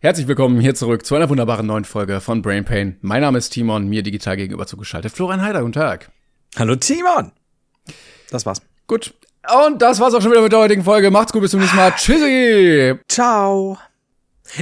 Herzlich willkommen hier zurück zu einer wunderbaren neuen Folge von Brain Pain. Mein Name ist Timon, mir digital gegenüber zugeschaltet. Florian Heider, guten Tag. Hallo Timon. Das war's. Gut. Und das war's auch schon wieder mit der heutigen Folge. Macht's gut, bis zum nächsten Mal. Tschüssi. Ciao.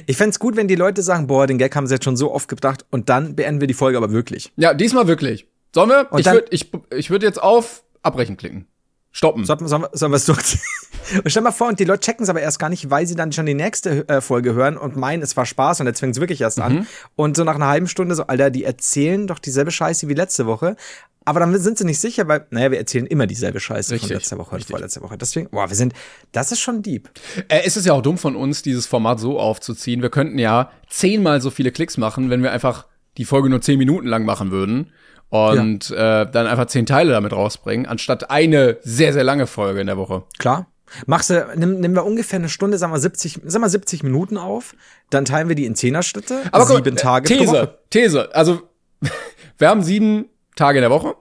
Ich fänd's gut, wenn die Leute sagen, boah, den Gag haben sie jetzt schon so oft gebracht und dann beenden wir die Folge aber wirklich. Ja, diesmal wirklich. Sollen wir? Und ich würde ich, ich würd jetzt auf Abbrechen klicken. Stoppen. Sollen wir, sollen wir, es durch? Und stell mal vor, und die Leute checken es aber erst gar nicht, weil sie dann schon die nächste äh, Folge hören und meinen, es war Spaß und jetzt fängt es wirklich erst an. Und so nach einer halben Stunde so, Alter, die erzählen doch dieselbe Scheiße wie letzte Woche. Aber dann sind sie nicht sicher, weil, naja, wir erzählen immer dieselbe Scheiße Richtig, von letzter Woche und vorletzter Woche. Deswegen, boah, wir sind, das ist schon deep. Äh, es ist ja auch dumm von uns, dieses Format so aufzuziehen. Wir könnten ja zehnmal so viele Klicks machen, wenn wir einfach die Folge nur zehn Minuten lang machen würden. Und äh, dann einfach zehn Teile damit rausbringen, anstatt eine sehr, sehr lange Folge in der Woche. Klar. Machst du, nimm, nimm wir ungefähr eine Stunde, sagen wir 70, sagen wir 70 Minuten auf, dann teilen wir die in Zehnerschritte, Aber sieben äh, Tage pro These, Woche. These. Also, wir haben sieben Tage in der Woche.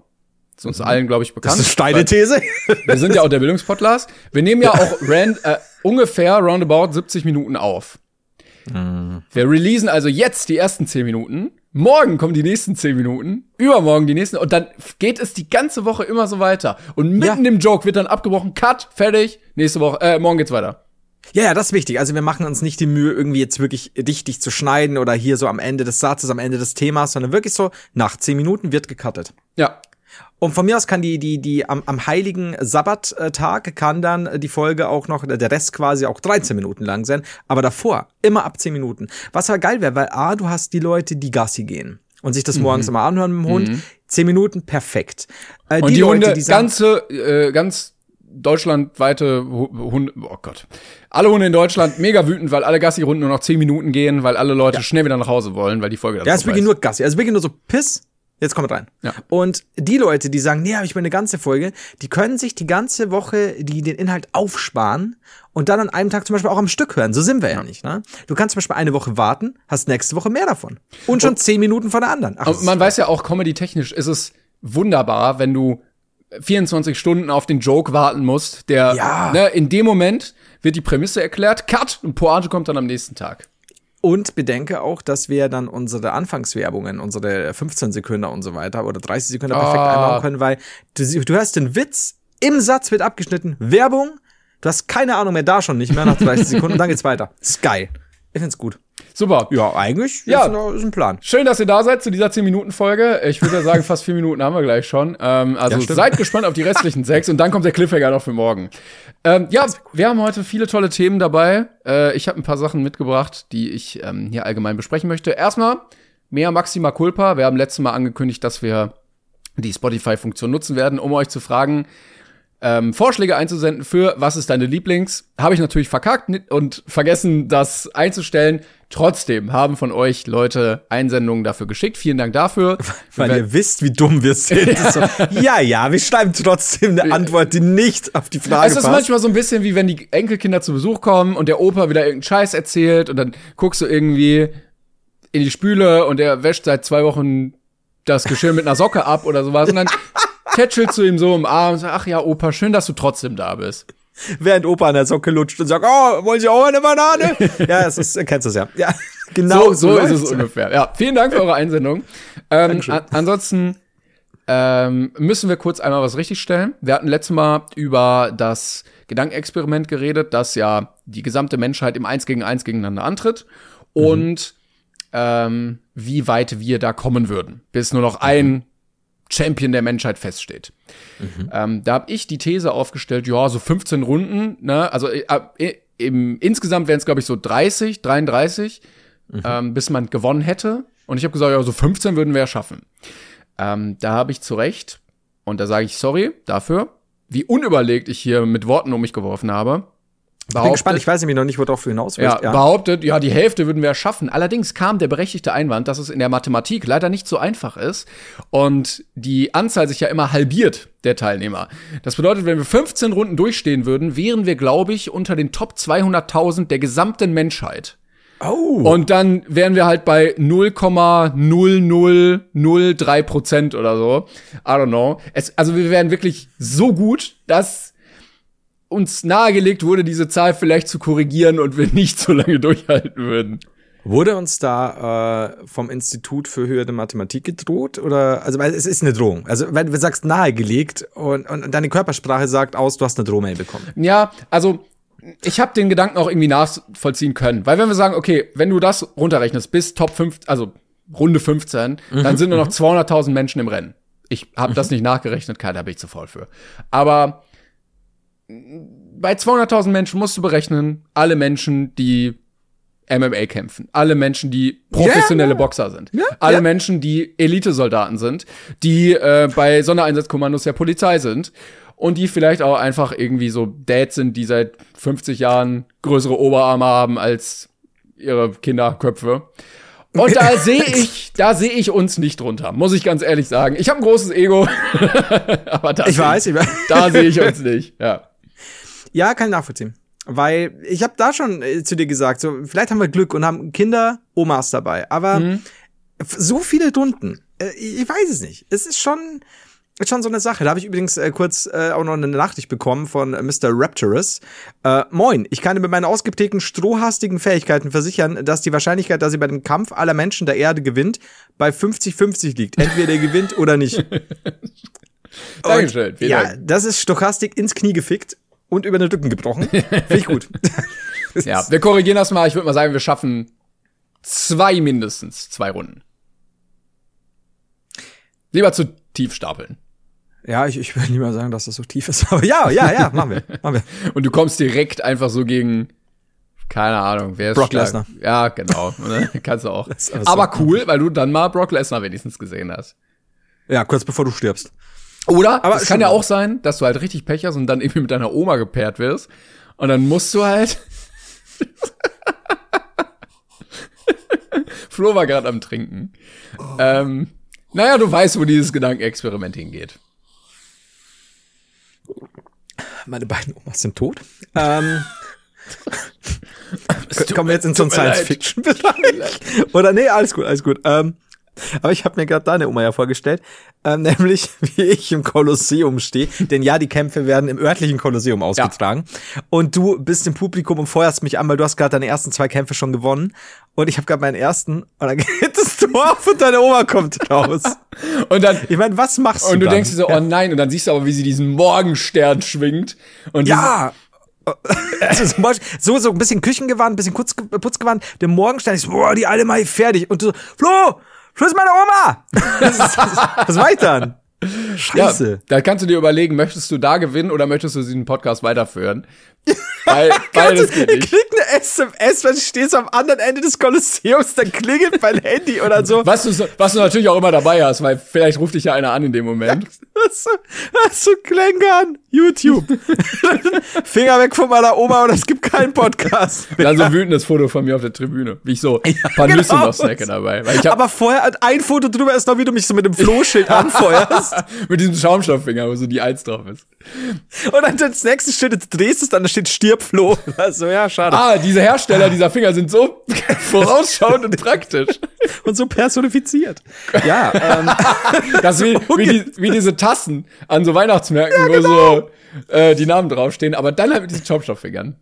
Das ist uns allen, glaube ich, bekannt. Mhm. Das ist eine steile These. Wir sind ja auch der Bildungspodcast. Wir nehmen ja auch ran, äh, ungefähr roundabout 70 Minuten auf. Mhm. Wir releasen also jetzt die ersten 10 Minuten. Morgen kommen die nächsten 10 Minuten. Übermorgen die nächsten. Und dann geht es die ganze Woche immer so weiter. Und mitten Ja. im Joke wird dann abgebrochen. Cut, fertig. Nächste Woche, äh, morgen geht's weiter. Ja, ja, das ist wichtig. Also wir machen uns nicht die Mühe, irgendwie jetzt wirklich richtig zu schneiden oder hier so am Ende des Satzes, am Ende des Themas, sondern wirklich so, nach 10 Minuten wird gecuttet. Ja. Und von mir aus kann die, die, die am, am heiligen Sabbattag kann dann die Folge auch noch, der Rest quasi auch 13 Minuten lang sein. Aber davor, immer ab 10 Minuten. Was aber geil wäre, weil A, du hast die Leute, die Gassi gehen und sich Mhm. das morgens immer anhören mit dem Hund. 10 Minuten, perfekt. Äh, Und die, Hunde, die sagen, ganze, äh, ganz deutschlandweite Hu- Hunde, oh Gott. Alle Hunde in Deutschland mega wütend, weil alle Gassi-Runden nur noch 10 Minuten gehen, weil alle Leute schnell wieder nach Hause wollen, weil die Folge dann Ja, es wirklich nur Gassi. Also wirklich nur so Piss. Jetzt kommt rein. Ja. Und die Leute, die sagen, nee, hab ich mir eine ganze Folge, die können sich die ganze Woche die den Inhalt aufsparen und dann an einem Tag zum Beispiel auch am Stück hören. So sind wir ja, nicht. Ne? Du kannst zum Beispiel eine Woche warten, hast nächste Woche mehr davon. Und schon zehn Minuten von der anderen. Ach, Und man weiß ja auch, comedy-technisch ist es wunderbar, wenn du 24 Stunden auf den Joke warten musst, der, Ja. ne, in dem Moment wird die Prämisse erklärt, cut, und Pointe kommt dann am nächsten Tag. Und bedenke auch, dass wir dann unsere Anfangswerbungen, unsere 15 Sekunden und so weiter oder 30 Sekunden perfekt Ah. einbauen können, weil du, du hörst den Witz, im Satz wird abgeschnitten, Werbung, du hast keine Ahnung mehr, da schon nicht mehr nach 30 Sekunden und dann geht's weiter. Ist geil. Ich find's gut. Super. Ja, eigentlich Ja. Ist, ein, ist ein Plan. Schön, dass ihr da seid zu dieser 10-Minuten-Folge. Ich würde ja sagen, fast vier Minuten haben wir gleich schon. Ähm, also Ja, seid gespannt auf die restlichen sechs und dann kommt der Cliffhanger noch für morgen. Ähm, ja, wir haben heute viele tolle Themen dabei. Äh, ich habe ein paar Sachen mitgebracht, die ich ähm, hier allgemein besprechen möchte. Erstmal mehr Maxima Culpa. Wir haben letztes Mal angekündigt, dass wir die Spotify-Funktion nutzen werden, um euch zu fragen, ähm, Vorschläge einzusenden für was ist deine Lieblings. Habe ich natürlich verkackt und vergessen, das einzustellen. Trotzdem haben von euch Leute Einsendungen dafür geschickt. Vielen Dank dafür. Weil ihr wisst, wie dumm wir sind. So, ja, ja, wir schreiben trotzdem eine Antwort, die nicht auf die Frage es ist passt. manchmal so ein bisschen wie wenn die Enkelkinder zu Besuch kommen und der Opa wieder irgendeinen Scheiß erzählt und dann guckst du irgendwie in die Spüle und er wäscht seit zwei Wochen das Geschirr mit einer Socke ab oder sowas und dann tätschelst du ihm so im Arm und sagst, ach ja, Opa, schön, dass du trotzdem da bist. Während Opa an der Socke lutscht und sagt, oh, wollen Sie auch eine Banane? ja, das ist, kennst du es ja. Ja, genau so, so ist es ungefähr. Ja, vielen Dank für eure Einsendung. Ähm, an, ansonsten ähm, müssen wir kurz einmal was richtigstellen. Wir hatten letztes Mal über das Gedankenexperiment geredet, dass ja die gesamte Menschheit im Eins gegen Eins gegeneinander antritt und ähm, wie weit wir da kommen würden, bis nur noch ein Champion der Menschheit feststeht. Ähm, da habe ich die These aufgestellt, ja, so 15 Runden, ne? Also äh, äh, im, insgesamt wären es, glaube ich, so 30, 33, ähm, bis man gewonnen hätte. Und ich habe gesagt, ja, so 15 würden wir ja schaffen. Ähm, da habe ich zu Recht, und da sage ich sorry dafür, wie unüberlegt ich hier mit Worten um mich geworfen habe. Bin gespannt, ich weiß nämlich noch nicht, worauf du hinaus willst. Ja, ja, behauptet, ja, die Hälfte würden wir schaffen. Allerdings kam der berechtigte Einwand, dass es in der Mathematik leider nicht so einfach ist und die Anzahl sich ja immer halbiert der Teilnehmer. Das bedeutet, wenn wir 15 Runden durchstehen würden, wären wir, glaube ich, unter den Top 200.000 der gesamten Menschheit. Oh. Und dann wären wir halt bei 0,0003 Prozent oder so. I don't know. Es, also wir wären wirklich so gut, dass uns nahegelegt wurde, diese Zahl vielleicht zu korrigieren und wir nicht so lange durchhalten würden. Wurde uns da äh, vom Institut für höhere Mathematik gedroht? Oder also weil es ist eine Drohung. Also wenn du sagst nahegelegt und, und deine Körpersprache sagt aus, du hast eine Drohmail bekommen. Ja, also ich habe den Gedanken auch irgendwie nachvollziehen können. Weil wenn wir sagen, okay, wenn du das runterrechnest bis Top 5, also Runde 15, mhm, dann sind nur noch 200.000 Menschen im Rennen. Ich habe mhm. das nicht nachgerechnet, da bin ich zu voll für. Aber bei 200.000 Menschen musst du berechnen, alle Menschen, die MMA kämpfen, alle Menschen, die professionelle yeah, Boxer sind, yeah, alle yeah. Menschen, die Elitesoldaten sind, die äh, bei Sondereinsatzkommandos der Polizei sind und die vielleicht auch einfach irgendwie so Dads sind, die seit 50 Jahren größere Oberarme haben als ihre Kinderköpfe. Und da sehe ich, da sehe ich uns nicht drunter, muss ich ganz ehrlich sagen. Ich habe ein großes Ego, aber da ich weiß, ich weiß. da sehe ich uns nicht. Ja. Ja, kann ich nachvollziehen. Weil ich habe da schon äh, zu dir gesagt, so vielleicht haben wir Glück und haben Kinder, Omas dabei, aber mhm. so viele drunten. Äh, ich weiß es nicht. Es ist schon ist schon so eine Sache. Da habe ich übrigens äh, kurz äh, auch noch eine Nachricht bekommen von äh, Mr. Raptorus. Äh, Moin, ich kann mit meinen ausgeprägten strohhastigen Fähigkeiten versichern, dass die Wahrscheinlichkeit, dass sie bei dem Kampf aller Menschen der Erde gewinnt, bei 50-50 liegt. Entweder er gewinnt oder nicht. Dankeschön. Ja, Dank. das ist Stochastik ins Knie gefickt und über den Rücken gebrochen. Finde ich gut. ja, wir korrigieren das mal. Ich würde mal sagen, wir schaffen zwei mindestens, zwei Runden. Lieber zu tief stapeln. Ja, ich, ich nicht mal sagen, dass das so tief ist, aber ja, ja, ja, machen wir. Machen wir. und du kommst direkt einfach so gegen, keine Ahnung, wer ist Brock Lesnar. Ja, genau. Ne? Kannst du auch. aber cool, weil du dann mal Brock Lesnar wenigstens gesehen hast. Ja, kurz bevor du stirbst. Oder aber es kann ja auch sein, dass du halt richtig Pech hast und dann irgendwie mit deiner Oma gepaart wirst. Und dann musst du halt. Flo war gerade am Trinken. Oh. Ähm, naja, du weißt, wo dieses Gedankenexperiment hingeht. Meine beiden Omas sind tot. Ähm, kommen wir jetzt in so einen Science-Fiction-Bereich? Oder nee, alles gut, alles gut. Ähm, aber ich habe mir gerade deine Oma ja vorgestellt, ähm, nämlich wie ich im Kolosseum stehe. Denn ja, die Kämpfe werden im örtlichen Kolosseum ausgetragen. Ja. Und du bist im Publikum und feuerst mich an, weil du hast gerade deine ersten zwei Kämpfe schon gewonnen. Und ich habe gerade meinen ersten und dann geht das Tor auf und deine Oma kommt raus. und dann, ich meine, was machst du? Und du dann? denkst dir so, oh nein, und dann siehst du aber, wie sie diesen Morgenstern schwingt. Und ja, also so, so ein bisschen Küchengewand, ein bisschen Putzgewand, der Morgenstern ist, boah, die alle mal fertig. Und du so, Flo, Schluss meine Oma! Was war ich dann? Scheiße. Ja, da kannst du dir überlegen, möchtest du da gewinnen oder möchtest du diesen Podcast weiterführen? Weil, das geht nicht. Kriegt eine SMS, wenn du stehst am anderen Ende des Kolosseums, dann klingelt mein Handy oder so. Was du, was du natürlich auch immer dabei hast, weil vielleicht ruft dich ja einer an in dem Moment. Was so, was so Klängern. YouTube. Finger weg von meiner Oma und es gibt keinen Podcast. Mehr. Dann so ein wütendes Foto von mir auf der Tribüne. Wie ich so ein paar genau. Nüsse noch snacke dabei. Aber vorher ein Foto drüber ist noch, wie du mich so mit dem Flohschild anfeuerst. mit diesem Schaumstofffinger, wo so die Eins drauf ist. Und dann das nächste Schild, jetzt drehst du es dann, da steht Stirb Floh. Also ja, schade. Ah, diese Hersteller dieser Finger sind so vorausschauend und praktisch. Und so personifiziert. Ja, ähm. Das wie, wie, die, wie diese Tassen an so Weihnachtsmärkten, ja, genau. wo so äh, die Namen draufstehen, aber dann halt mit diesen Schaumstofffingern.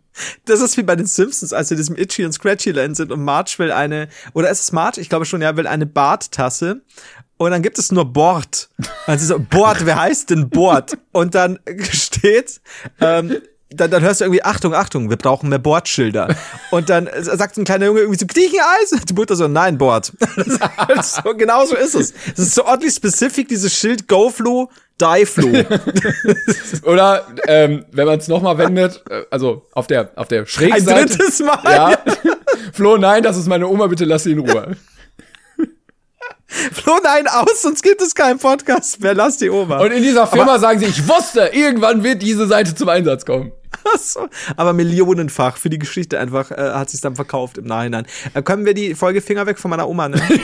Das ist wie bei den Simpsons, als sie in diesem Itchy und Scratchy Land sind und Marge will eine, oder ist es Marge? Ich glaube schon, ja, will eine Barttasse und dann gibt es nur Bord. Und sie so, Bord, wer heißt denn Bord? Und dann steht, ähm, dann, dann hörst du irgendwie, Achtung, Achtung, wir brauchen mehr Bordschilder. Und dann sagt ein kleiner Junge irgendwie so, Griecheneis? Die Mutter so, nein, Bord. so, genau so ist es. Es ist so oddly specific, dieses Schild, Go Flo, Die Flo. Oder, ähm, wenn man es nochmal wendet, äh, also auf der, auf der Schrägseite. Ein drittes Mal? Ja. Flo, nein, das ist meine Oma, bitte lass sie in Ruhe. Flo, nein, aus, sonst gibt es keinen Podcast mehr. Lass die Oma. Und in dieser Firma Aber sagen sie, ich wusste, irgendwann wird diese Seite zum Einsatz kommen. So, aber millionenfach für die Geschichte einfach äh, hat sich dann verkauft im Nachhinein. Äh, können wir die Folge Finger weg von meiner Oma nennen?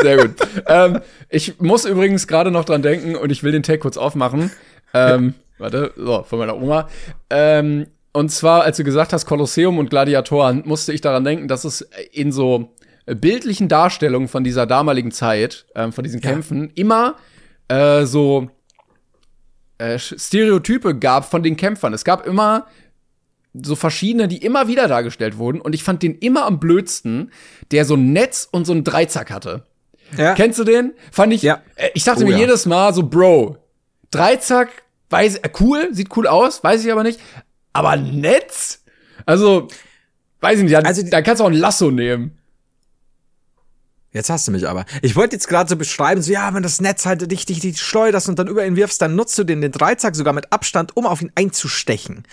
Sehr gut. ähm, ich muss übrigens gerade noch dran denken und ich will den Take kurz aufmachen. Ähm, warte, so, von meiner Oma. Ähm, und zwar, als du gesagt hast, Kolosseum und Gladiatoren, musste ich daran denken, dass es in so bildlichen Darstellungen von dieser damaligen Zeit, ähm, von diesen Kämpfen, immer äh, so äh, Stereotype gab von den Kämpfern. Es gab immer so verschiedene, die immer wieder dargestellt wurden. Und ich fand den immer am blödsten, der so ein Netz und so ein Dreizack hatte. Ja. Kennst du den? Fand ich, Ja. äh, ich dachte Oh mir ja. jedes Mal so, Bro, Dreizack, weiß, äh, cool, sieht cool aus, weiß ich aber nicht. Aber Netz? Also, weiß ich nicht, da, Also- da kannst du auch ein Lasso nehmen. Jetzt hast du mich aber. Ich wollte jetzt gerade so beschreiben, so ja, wenn das Netz halt dich, dich, dich schleuderst und dann über ihn wirfst, dann nutzt du den, den Dreizack sogar mit Abstand, um auf ihn einzustechen.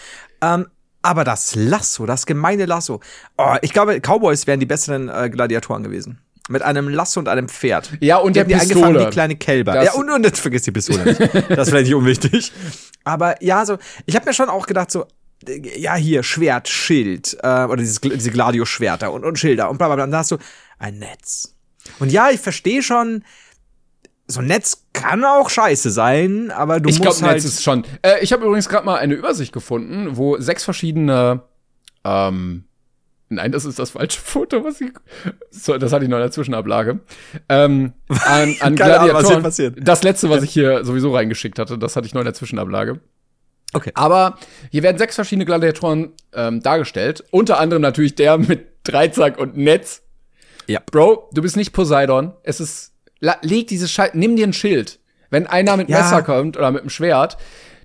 Ähm, aber das Lasso, das gemeine Lasso. Oh, ich glaube, Cowboys wären die besseren äh, Gladiatoren gewesen. Mit einem Lasso und einem Pferd. Ja, und die der haben die eingefangen Pistole. wie kleine Kälber. Das- ja, und, und jetzt vergiss die Pistole nicht. Das wäre nicht unwichtig. Aber ja, so, ich habe mir schon auch gedacht, so, ja, hier, Schwert, Schild, äh, oder dieses, diese Gladio-Schwerter und, und Schilder und bla bla bla. Und dann hast du ein Netz. Und ja, ich verstehe schon, so ein Netz kann auch scheiße sein, aber du Ich musst glaube, halt. Netz ist schon. Äh, ich habe übrigens gerade mal eine Übersicht gefunden, wo sechs verschiedene. Ähm, nein, das ist das falsche Foto, was ich. So, das hatte ich noch in der Zwischenablage. Ähm, an, an Keine Ahnung, was hier Gladiatoren. passiert. Das letzte, was ich hier sowieso reingeschickt hatte, das hatte ich noch in der Zwischenablage. okay. Aber hier werden sechs verschiedene Gladiatoren ähm, dargestellt. Unter anderem natürlich der mit Dreizack und Netz. Ja. Bro, du bist nicht Poseidon. Es ist. Leg dieses Scheiß. Nimm dir ein Schild. Wenn einer mit Ja. Messer kommt oder mit einem Schwert,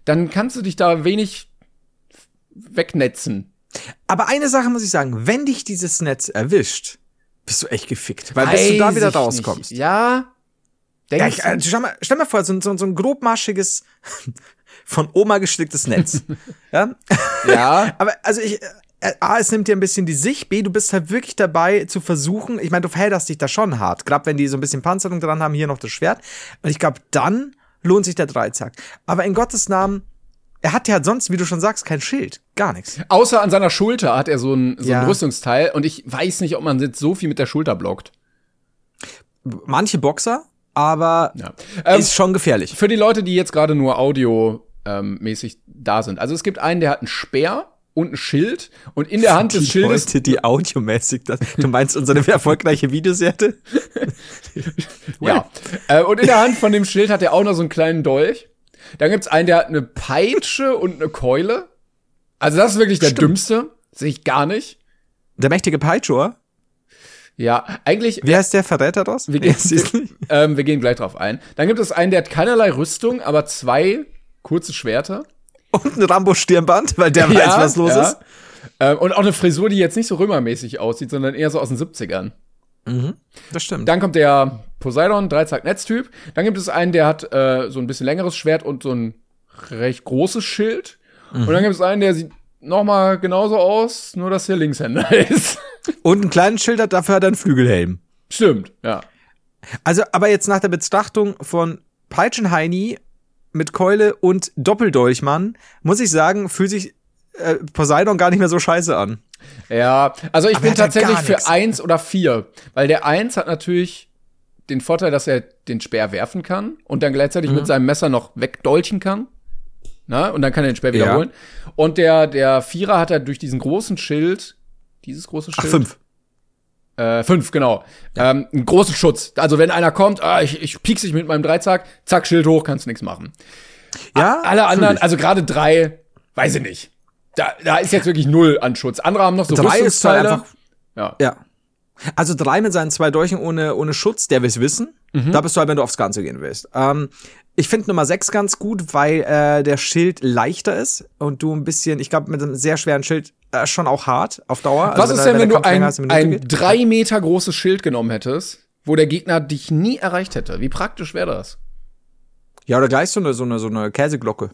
dann kannst du dich da wenig wegnetzen. Aber eine Sache muss ich sagen, wenn dich dieses Netz erwischt, bist du echt gefickt. Weil bis du da Weiß wieder rauskommst. Nicht. Ja. Ja, ich, äh, schau mal, stell mal vor, so, ein- so, so ein grobmaschiges, von Oma gesticktes Netz. ja? ja. Aber also ich, äh, A, es nimmt dir ein bisschen die Sicht, B, du bist halt wirklich dabei zu versuchen, ich meine, du verhältst dich da schon hart, gerade wenn die so ein bisschen Panzerung dran haben, hier noch das Schwert. Und ich glaube, dann lohnt sich der Dreizack. Aber in Gottes Namen, er hat ja sonst, wie du schon sagst, kein Schild. Gar nichts. Außer an seiner Schulter hat er so ein, so Ja. ein Rüstungsteil und ich weiß nicht, ob man jetzt so viel mit der Schulter blockt. Manche Boxer, aber Ja. Ähm, ist schon gefährlich. Für die Leute, die jetzt gerade nur audio ähm, mäßig da sind. Also es gibt einen, der hat einen Speer und ein Schild und in der Hand des die Schildes Leute, die audiomäßig das. Du meinst unsere erfolgreiche Videoserie? ja. Äh, und in der Hand von dem Schild hat er auch noch so einen kleinen Dolch. Dann gibt's einen, der hat eine Peitsche und eine Keule. Also das ist wirklich der dümmste. Sehe ich gar nicht. Der mächtige Peitschor. Ja, eigentlich, Wie heißt der Verräter das? wir gehen, ähm, wir gehen gleich drauf ein. Dann gibt es einen, der hat keinerlei Rüstung, aber zwei kurze Schwerter. Und ein Rambo-Stirnband, weil der weiß, was los ja. ist. Ähm, und auch eine Frisur, die jetzt nicht so römermäßig aussieht, sondern eher so aus den 70ern. Das stimmt. Dann kommt der Poseidon, Dreizack-Netztyp. Dann gibt es einen, der hat äh, so ein bisschen längeres Schwert und so ein recht großes Schild. Und dann gibt es einen, der sieht noch mal genauso aus, nur dass der Linkshänder ist. Und einen kleinen Schild hat, dafür hat er einen Flügelhelm. Stimmt, ja. Also, aber jetzt nach der Betrachtung von Peitschenheini mit Keule und Doppeldolchmann, muss ich sagen, fühlt sich äh, Poseidon gar nicht mehr so scheiße an. Ja, also ich Aber er bin tatsächlich für eins oder vier. Weil der eins hat natürlich den Vorteil, dass er den Speer werfen kann und dann gleichzeitig Mhm. mit seinem Messer noch wegdolchen kann. Na, und dann kann er den Speer Ja. wiederholen. Und der, der Vierer hat er durch diesen großen Schild, dieses große Schild. Ach, fünf. Äh, fünf, genau. Ähm, einen großen Schutz. Also wenn einer kommt, ah, ich, ich piekse dich mit meinem Dreizack, zack, Schild hoch, kannst nichts machen. Ja, Alle anderen, also gerade drei, weiß ich nicht. Da, da ist jetzt wirklich null an Schutz. Andere haben noch so Drei ist halt einfach. ja. Ja. Also drei mit seinen zwei Dolchen ohne, ohne Schutz, der will's wissen. Da bist du halt, wenn du aufs Ganze gehen willst. Ähm, ich finde Nummer sechs ganz gut, weil äh, der Schild leichter ist und du ein bisschen, ich glaube, mit einem sehr schweren Schild äh, schon auch hart auf Dauer. Was Also ist denn, wenn der du ein, ein drei Meter großes Schild genommen hättest, wo der Gegner dich nie erreicht hätte? Wie praktisch wäre das? Ja, oder gleich so eine, so eine, so eine Käseglocke.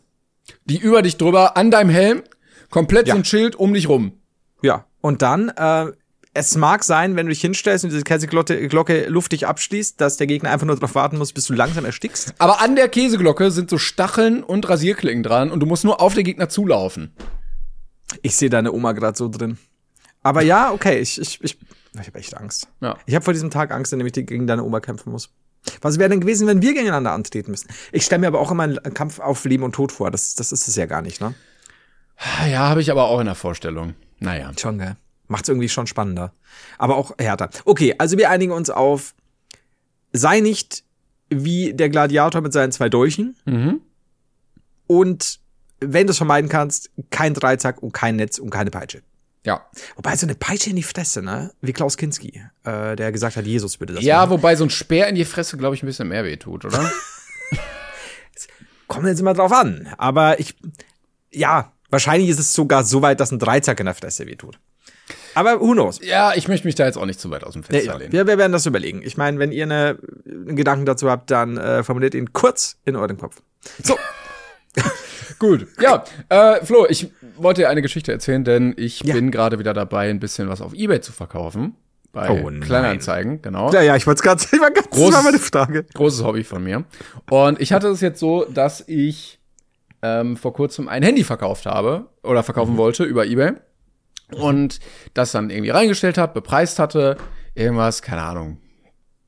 Die über dich drüber, an deinem Helm, komplett Ja. so ein Schild um dich rum. Ja. Und dann, äh, es mag sein, wenn du dich hinstellst und diese Käseglocke Glocke luftig abschließt, dass der Gegner einfach nur darauf warten muss, bis du langsam erstickst. Aber an der Käseglocke sind so Stacheln und Rasierklingen dran und du musst nur auf den Gegner zulaufen. Ich sehe deine Oma gerade so drin. Aber ja, okay, ich, ich, ich, ich habe echt Angst. Ja. Ich habe vor diesem Tag Angst, indem ich gegen deine Oma kämpfen muss. Was wäre denn gewesen, wenn wir gegeneinander antreten müssen? Ich stelle mir aber auch immer einen Kampf auf Leben und Tod vor. Das, das ist es ja gar nicht, ne? Ja, habe ich aber auch in der Vorstellung. Naja. Schon, gell? Macht's irgendwie schon spannender. Aber auch härter. Okay, also wir einigen uns auf, sei nicht wie der Gladiator mit seinen zwei Dolchen. Mhm. Und wenn du es vermeiden kannst, kein Dreizack und kein Netz und keine Peitsche. Ja. Wobei so eine Peitsche in die Fresse, ne? Wie Klaus Kinski, äh, der gesagt hat, Jesus würde das Ja, machen. wobei so ein Speer in die Fresse, glaube ich, ein bisschen mehr weh tut, oder? Kommt jetzt immer drauf an. Aber ich, ja, wahrscheinlich ist es sogar so weit, dass ein Dreizack in der Fresse wehtut. Aber who knows? ja, ich möchte mich da jetzt auch nicht zu weit aus dem Fenster ja. lehnen. Wir, wir werden das überlegen. Ich meine, wenn ihr eine, einen Gedanken dazu habt, dann äh, formuliert ihn kurz in euren Kopf. So, Gut. Ja, äh, Flo, ich wollte dir eine Geschichte erzählen, denn ich Ja. bin gerade wieder dabei, ein bisschen was auf Ebay zu verkaufen. Bei Oh nein. Kleinanzeigen, genau. ja, ja, ich wollte es gerade, ganz, das Großes- war meine Frage. Großes Hobby von mir. Und ich hatte es jetzt so, dass ich ähm, vor kurzem ein Handy verkauft habe oder verkaufen wollte über Ebay. Und das dann irgendwie reingestellt habe, bepreist hatte, irgendwas, keine Ahnung,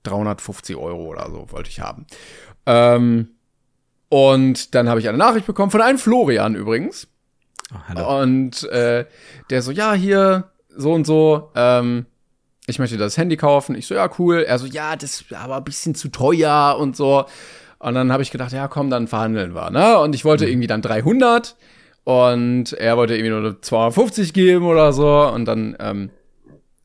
350 Euro oder so wollte ich haben. Ähm, und dann habe ich eine Nachricht bekommen von einem Florian übrigens. Und äh, der so, ja, hier, so und so, ähm, ich möchte das Handy kaufen. Ich so, ja, cool. Er so, ja, das ist aber ein bisschen zu teuer und so. Und dann habe ich gedacht, ja, komm, dann verhandeln wir, ne? Und ich wollte irgendwie dann 300 und er wollte irgendwie nur 250 geben oder so. Und dann ähm,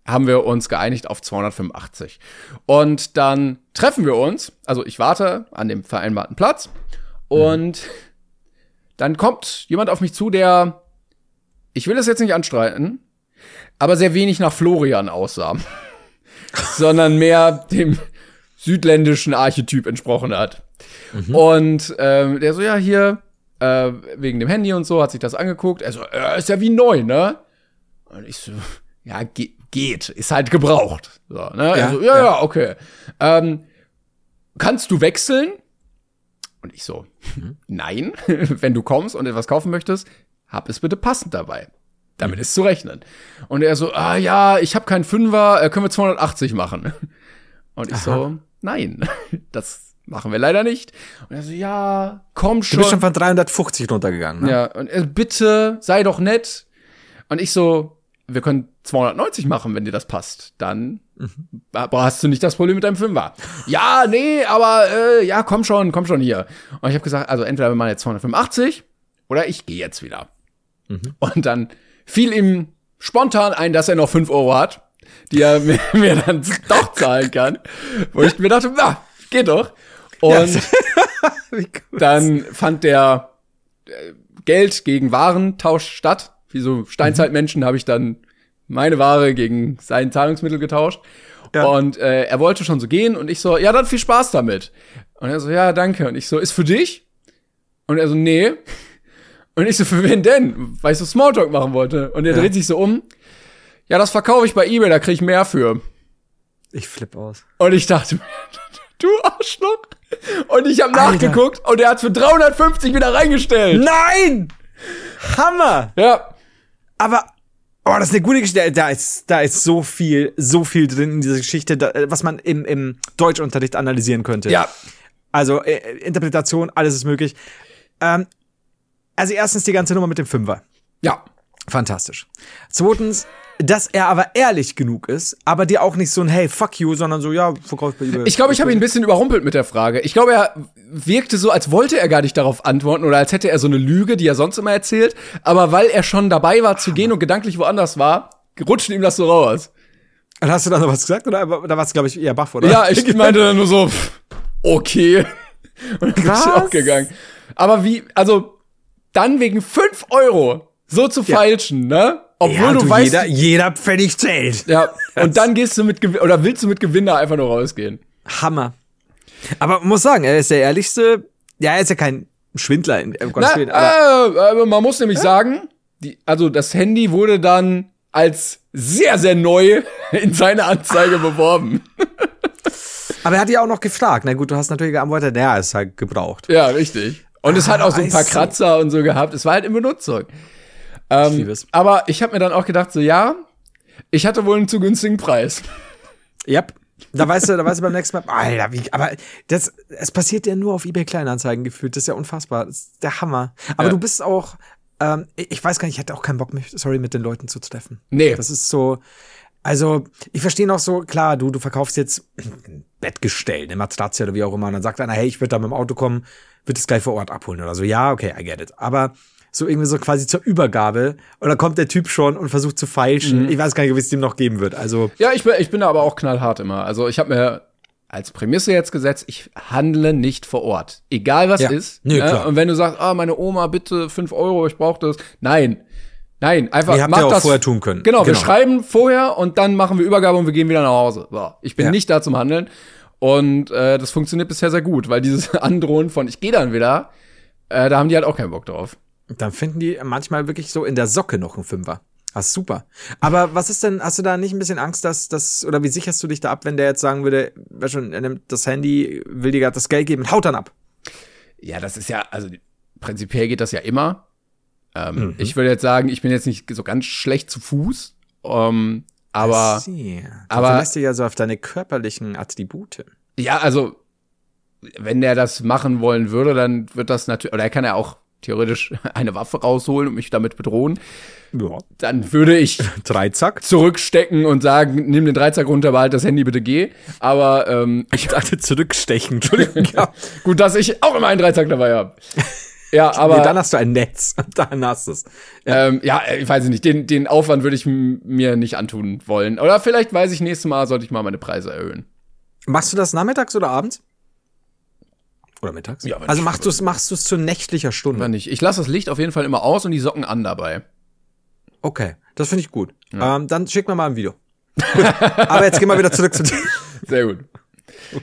haben wir uns geeinigt auf 285. Und dann treffen wir uns, also ich warte an dem vereinbarten Platz und dann kommt jemand auf mich zu, der, ich will es jetzt nicht anstreiten, aber sehr wenig nach Florian aussah, sondern mehr dem südländischen Archetyp entsprochen hat. Und ähm, der so, ja, hier, äh, wegen dem Handy und so, hat sich das angeguckt. Er so, äh, ist ja wie neu, ne? Und ich so, ja, ge geht, ist halt gebraucht. So, ne? Ja, so, ja, ja. ja, okay. Ähm, kannst du wechseln? Und ich so, nein, wenn du kommst und etwas kaufen möchtest, hab es bitte passend dabei. Damit ist zu rechnen. Und er so, ah ja, ich habe keinen Fünfer, äh, können wir 280 machen. Und ich so, nein, das machen wir leider nicht. Und er so, ja, komm Du schon. bist schon von 350 runtergegangen, ne? Ja, und er, bitte, sei doch nett. Und ich so, wir können 290 machen, wenn dir das passt. Dann aber hast du nicht das Problem mit deinem Fünfer. Ja, nee, aber äh, ja, komm schon, komm schon hier. Und ich habe gesagt, also entweder wir machen jetzt 285 oder ich gehe jetzt wieder. Und dann fiel ihm spontan ein, dass er noch 5 Euro hat, die er mir, mir dann doch zahlen kann. Wo ich mir dachte, na, geht doch. Und dann fand der äh, Geld gegen Warentausch statt. Wie so Steinzeitmenschen habe ich dann meine Ware gegen sein Zahlungsmittel getauscht. Ja. Und äh, er wollte schon so gehen und ich so, ja, dann viel Spaß damit. Und er so, ja, danke. Und ich so, ist für dich? Und er so, nee. Und ich so, für wen denn? Weil ich so Smalltalk machen wollte. Und er Ja. dreht sich so um. Ja, das verkaufe ich bei eBay, da krieg ich mehr für. Ich flipp aus. Und ich dachte mir, du Arschloch. Und ich habe nachgeguckt und er hat für 350 wieder reingestellt. Nein! Hammer! Ja. Aber, oh, das ist eine gute Geschichte. Da ist, da ist so viel, so viel drin in dieser Geschichte, da, was man im, im Deutschunterricht analysieren könnte. Ja. Also, äh, Interpretation, alles ist möglich. Ähm, also, erstens die ganze Nummer mit dem Fünfer. Ja. Fantastisch. Zweitens, dass er aber ehrlich genug ist, aber dir auch nicht so ein Hey, fuck you, sondern so, ja, verkauft bei eBay. Ich glaube, ich habe ihn ein bisschen überrumpelt mit der Frage. Ich glaube, er wirkte so, als wollte er gar nicht darauf antworten oder als hätte er so eine Lüge, die er sonst immer erzählt. Aber weil er schon dabei war zu gehen und gedanklich woanders war, rutschte ihm das so raus. Und hast du da noch was gesagt oder, oder warst du, glaube ich, eher baff, oder? Ja, ich meinte dann nur so, pff, okay. Und dann bin ich Krass. auch gegangen. Aber wie, also, dann wegen 5 Euro so zu feilschen, ne? Obwohl ja, du, du, weißt, jeder, jeder Pfennig zählt. ja, und dann gehst du mit Gewinn, oder willst du mit Gewinn da einfach nur rausgehen? Hammer. Aber man muss sagen, er ist der ehrlichste. Ja, er ist ja kein Schwindler, in, um Na, Willen, aber äh, aber man muss nämlich sagen, die, also das Handy wurde dann als sehr, sehr neu in seine Anzeige beworben. Aber er hat ja auch noch gefragt. Na gut, du hast natürlich geantwortet, ja, ist halt gebraucht. Ja, richtig. Und es hat auch so ein I paar. Kratzer und so gehabt. Es war halt in Benutzung. Ähm, Ich liebe es. Aber ich habe mir dann auch gedacht, so ja, ich hatte wohl einen zu günstigen Preis. Yep. Da weißt du, da weißt du beim nächsten Mal, Alter, wie, aber das, es passiert ja nur auf eBay Kleinanzeigen gefühlt. Das ist ja unfassbar. Das ist der Hammer. Aber Ja. du bist auch, ähm, ich weiß gar nicht, ich hatte auch keinen Bock, mich, sorry, mit den Leuten zu treffen. Nee. Das ist so, also, ich verstehe noch so, klar, du, du verkaufst jetzt ein Bettgestell, eine Matratze oder wie auch immer, und dann sagt einer, hey, ich würde da mit dem Auto kommen, würde es gleich vor Ort abholen oder so. Ja, okay, I get it. Aber so irgendwie so quasi zur Übergabe, und dann kommt der Typ schon und versucht zu feilschen. Ich weiß gar nicht, ob es dem noch geben wird. Also, Ja, ich bin, ich bin da aber auch knallhart immer. Also ich habe mir als Prämisse jetzt gesetzt, ich handle nicht vor Ort. Egal was Ja. ist. Nee, ne? klar. Und wenn du sagst, ah, meine Oma, bitte fünf Euro, ich brauche das. Nein. Nein, einfach Ihr habt mach ja auch das vorher tun können. Genau, wir Genau. schreiben vorher und dann machen wir Übergabe und wir gehen wieder nach Hause. So, ich bin Ja. nicht da zum Handeln. Und äh, das funktioniert bisher sehr gut, weil dieses Androhen von ich gehe dann wieder, äh, da haben die halt auch keinen Bock drauf. Dann finden die manchmal wirklich so in der Socke noch einen Fünfer. Das ist super. Aber was ist denn, hast du da nicht ein bisschen Angst, dass das, oder wie sicherst du dich da ab, wenn der jetzt sagen würde, wer schon, er nimmt das Handy, will dir gerade das Geld geben, haut dann ab. Ja, das ist ja, also prinzipiell geht das ja immer. Ähm, Mhm. Ich würde jetzt sagen, ich bin jetzt nicht so ganz schlecht zu Fuß, ähm, aber. Du aber- verlässt dich ja so auf deine körperlichen Attribute. ja, also wenn der das machen wollen würde, dann wird das natürlich, oder er kann ja auch theoretisch eine Waffe rausholen und mich damit bedrohen. Ja. Dann würde ich Dreizack. zurückstecken und sagen, nimm den Dreizack runter, behalte das Handy, bitte geh. Aber ähm, ich dachte zurückstechen, Entschuldigung. ja. gut, dass ich auch immer einen Dreizack dabei habe. Ja, aber nee, dann hast du ein Netz dann hast du es. Ja. Ähm, ja, ich weiß nicht, den, den Aufwand würde ich mir nicht antun wollen. Oder vielleicht weiß ich, nächstes Mal sollte ich mal meine Preise erhöhen. Machst du das nachmittags oder abends? Oder mittags? Ja, wenn also machst du es machst du's zu nächtlicher Stunde. Oder nicht? Ich lasse das Licht auf jeden Fall immer aus und die Socken an dabei. Okay, das finde ich gut. Ähm, dann schick mir mal ein Video. Gut, aber jetzt gehen wir wieder zurück zu dir. Sehr gut.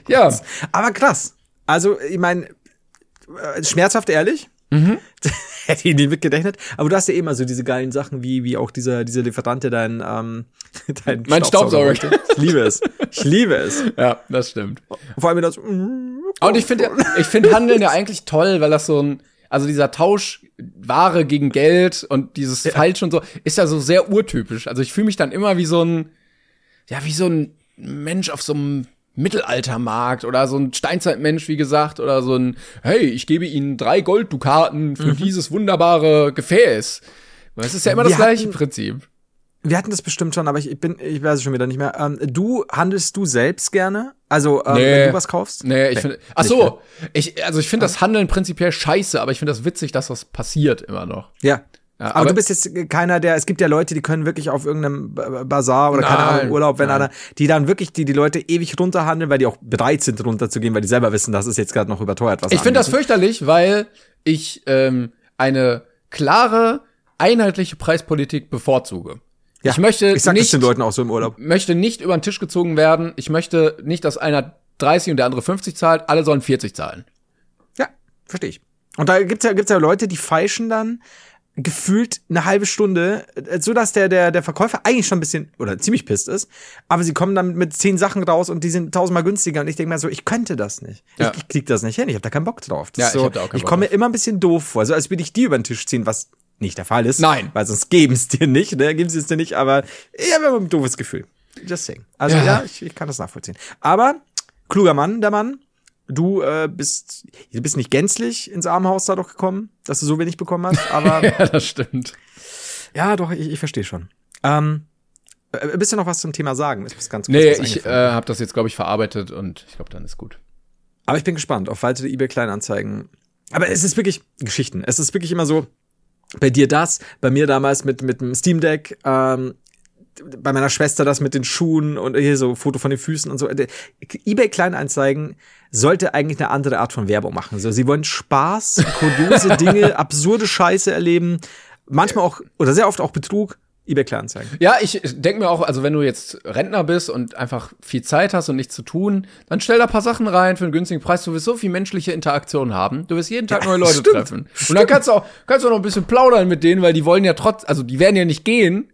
Ja, Aber krass. Also, ich meine, äh, schmerzhaft ehrlich. Mhm. Hätte ich nie mitgerechnet. Aber du hast ja immer so diese geilen Sachen, wie, wie auch dieser, dieser Lieferant, der dein, ähm, dein Mein Staubsauger. wollte. Ich liebe es. Ich liebe es. ja, das stimmt. Vor allem das, Und ich finde, ich finde Handeln ja eigentlich toll, weil das so ein, also dieser Tausch Ware gegen Geld und dieses Falsch und so, ist ja so sehr urtypisch. Also ich fühle mich dann immer wie so ein, ja, wie so ein Mensch auf so einem Mittelaltermarkt oder so ein Steinzeitmensch, wie gesagt, oder so ein, hey, ich gebe Ihnen drei Golddukaten für dieses wunderbare Gefäß. Es ist ja immer das Wir gleiche hatten- Prinzip. wir hatten das bestimmt schon, aber ich, ich bin, ich weiß es schon wieder nicht mehr. Ähm, du handelst du selbst gerne? Also, ähm, Nee. wenn du was kaufst? Nee, ich finde, ach so, ich, also ich finde das Handeln prinzipiell scheiße, aber ich finde das witzig, dass das passiert immer noch. Ja. Ja, aber, aber- du bist jetzt keiner, der, es gibt ja Leute, die können wirklich auf irgendeinem Bazar oder keine Nein, Ahnung, Urlaub, wenn nein. einer, die dann wirklich die, die Leute ewig runterhandeln, weil die auch bereit sind runterzugehen, weil die selber wissen, das ist jetzt gerade noch überteuert. Was Ich finde das fürchterlich, weil ich ähm, eine klare, einheitliche Preispolitik bevorzuge. Ja, ich möchte ich sag das nicht, den Leuten auch so im Urlaub. möchte nicht über den Tisch gezogen werden. Ich möchte nicht, dass einer 30 und der andere 50 zahlt. Alle sollen 40 zahlen. Ja, verstehe ich. Und da gibt's ja, gibt's ja Leute, die feilschen dann gefühlt eine halbe Stunde, äh, so dass der, der, der Verkäufer eigentlich schon ein bisschen oder ziemlich pisst ist, aber sie kommen dann mit zehn Sachen raus und die sind tausendmal günstiger und ich denke mir so, ich könnte das nicht. Ja. Ich, ich krieg das nicht hin, ich habe da keinen Bock drauf. Das Ja, ist ich so, hab da auch keinen ich komme immer ein bisschen doof vor, so als würde ich die über den Tisch ziehen, was nicht der Fall ist. Nein. Weil sonst geben es dir nicht, ne? Geben sie es dir nicht, aber ich habe immer ein doofes Gefühl. Just saying. Also Ja. ja, ich, ich kann das nachvollziehen. Aber kluger Mann, der Mann, Du äh, bist, du bist nicht gänzlich ins Armenhaus da doch gekommen, dass du so wenig bekommen hast, aber Ja, das stimmt. ja, doch, ich, ich verstehe schon. Ähm, äh, bist du noch was zum Thema sagen? Ist was ganz kurz Nee, ich äh, habe das jetzt, glaube ich, verarbeitet und ich glaube, dann ist gut. Aber ich bin gespannt auf weitere eBay Kleinanzeigen. Aber es ist wirklich Geschichten. Es ist wirklich immer so, bei dir das, bei mir damals mit, mit dem Steam Deck, ähm, bei meiner Schwester das mit den Schuhen und hier so Foto von den Füßen und so. Äh, eBay Kleinanzeigen sollte eigentlich eine andere Art von Werbung machen. So, sie wollen Spaß, kuriose Dinge, absurde Scheiße erleben, manchmal auch oder sehr oft auch Betrug. eBay Kleinanzeigen. Ja, ich denke mir auch, also wenn du jetzt Rentner bist und einfach viel Zeit hast und nichts zu tun, dann stell da ein paar Sachen rein für einen günstigen Preis. Du wirst so viel menschliche Interaktion haben. Du wirst jeden Tag neue Leute stimmt, treffen. Und dann kannst du auch, kannst du auch noch ein bisschen plaudern mit denen, weil die wollen ja trotz, also die werden ja nicht gehen,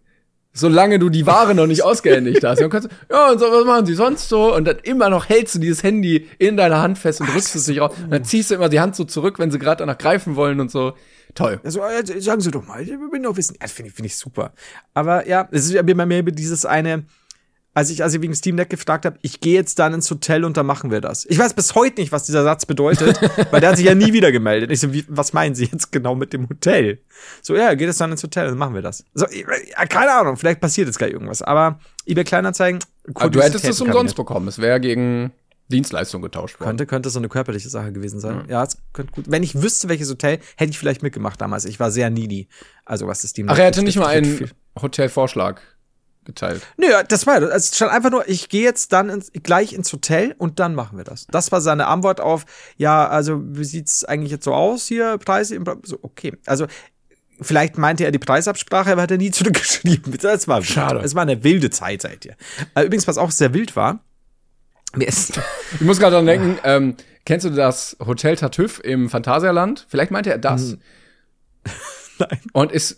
solange du die Ware noch nicht ausgehändigt hast. Dann kannst du, ja, und so, was machen sie sonst so? Und dann immer noch hältst du dieses Handy in deiner Hand fest und drückst es nicht raus. Und dann ziehst du immer die Hand so zurück, wenn sie gerade danach greifen wollen und so. Toll. Also, sagen Sie doch mal, ich will noch wissen. Ja, das finde ich, finde ich super. Aber ja, es ist ja immer mehr dieses eine, als ich, als ich wegen Steam Deck gefragt habe, ich gehe jetzt dann ins Hotel und dann machen wir das. Ich weiß bis heute nicht, was dieser Satz bedeutet, weil der hat sich ja nie wieder gemeldet. Ich so, wie, was meinen Sie jetzt genau mit dem Hotel? So, ja, geht es dann ins Hotel und dann machen wir das. So, ja, keine Ahnung, vielleicht passiert jetzt gleich irgendwas. Aber eBay Kleinanzeigen, Aber du hättest es umsonst bekommen. Es wäre gegen Dienstleistung getauscht worden. Könnte, könnte so eine körperliche Sache gewesen sein. Ja, es könnte gut. Wenn ich wüsste, welches Hotel, hätte ich vielleicht mitgemacht damals. Ich war sehr needy. Also was das Steam Ach, er hatte nicht mal einen Hotelvorschlag geteilt. Nö, das war es stand einfach nur, ich gehe jetzt dann ins, gleich ins Hotel und dann machen wir das. Das war seine Antwort auf, ja, also wie sieht's eigentlich jetzt so aus hier, Preise, so okay. Also Vielleicht meinte er die Preisabsprache, aber hat er nie zurückgeschrieben. Das war schade. Es war eine wilde Zeit seit dir. Äh, übrigens, was auch sehr wild war, mir ist ich muss gerade dran denken, ähm, kennst du das Hotel Tartüff im Phantasialand? Vielleicht meinte er das. Hm. Nein. Und ist,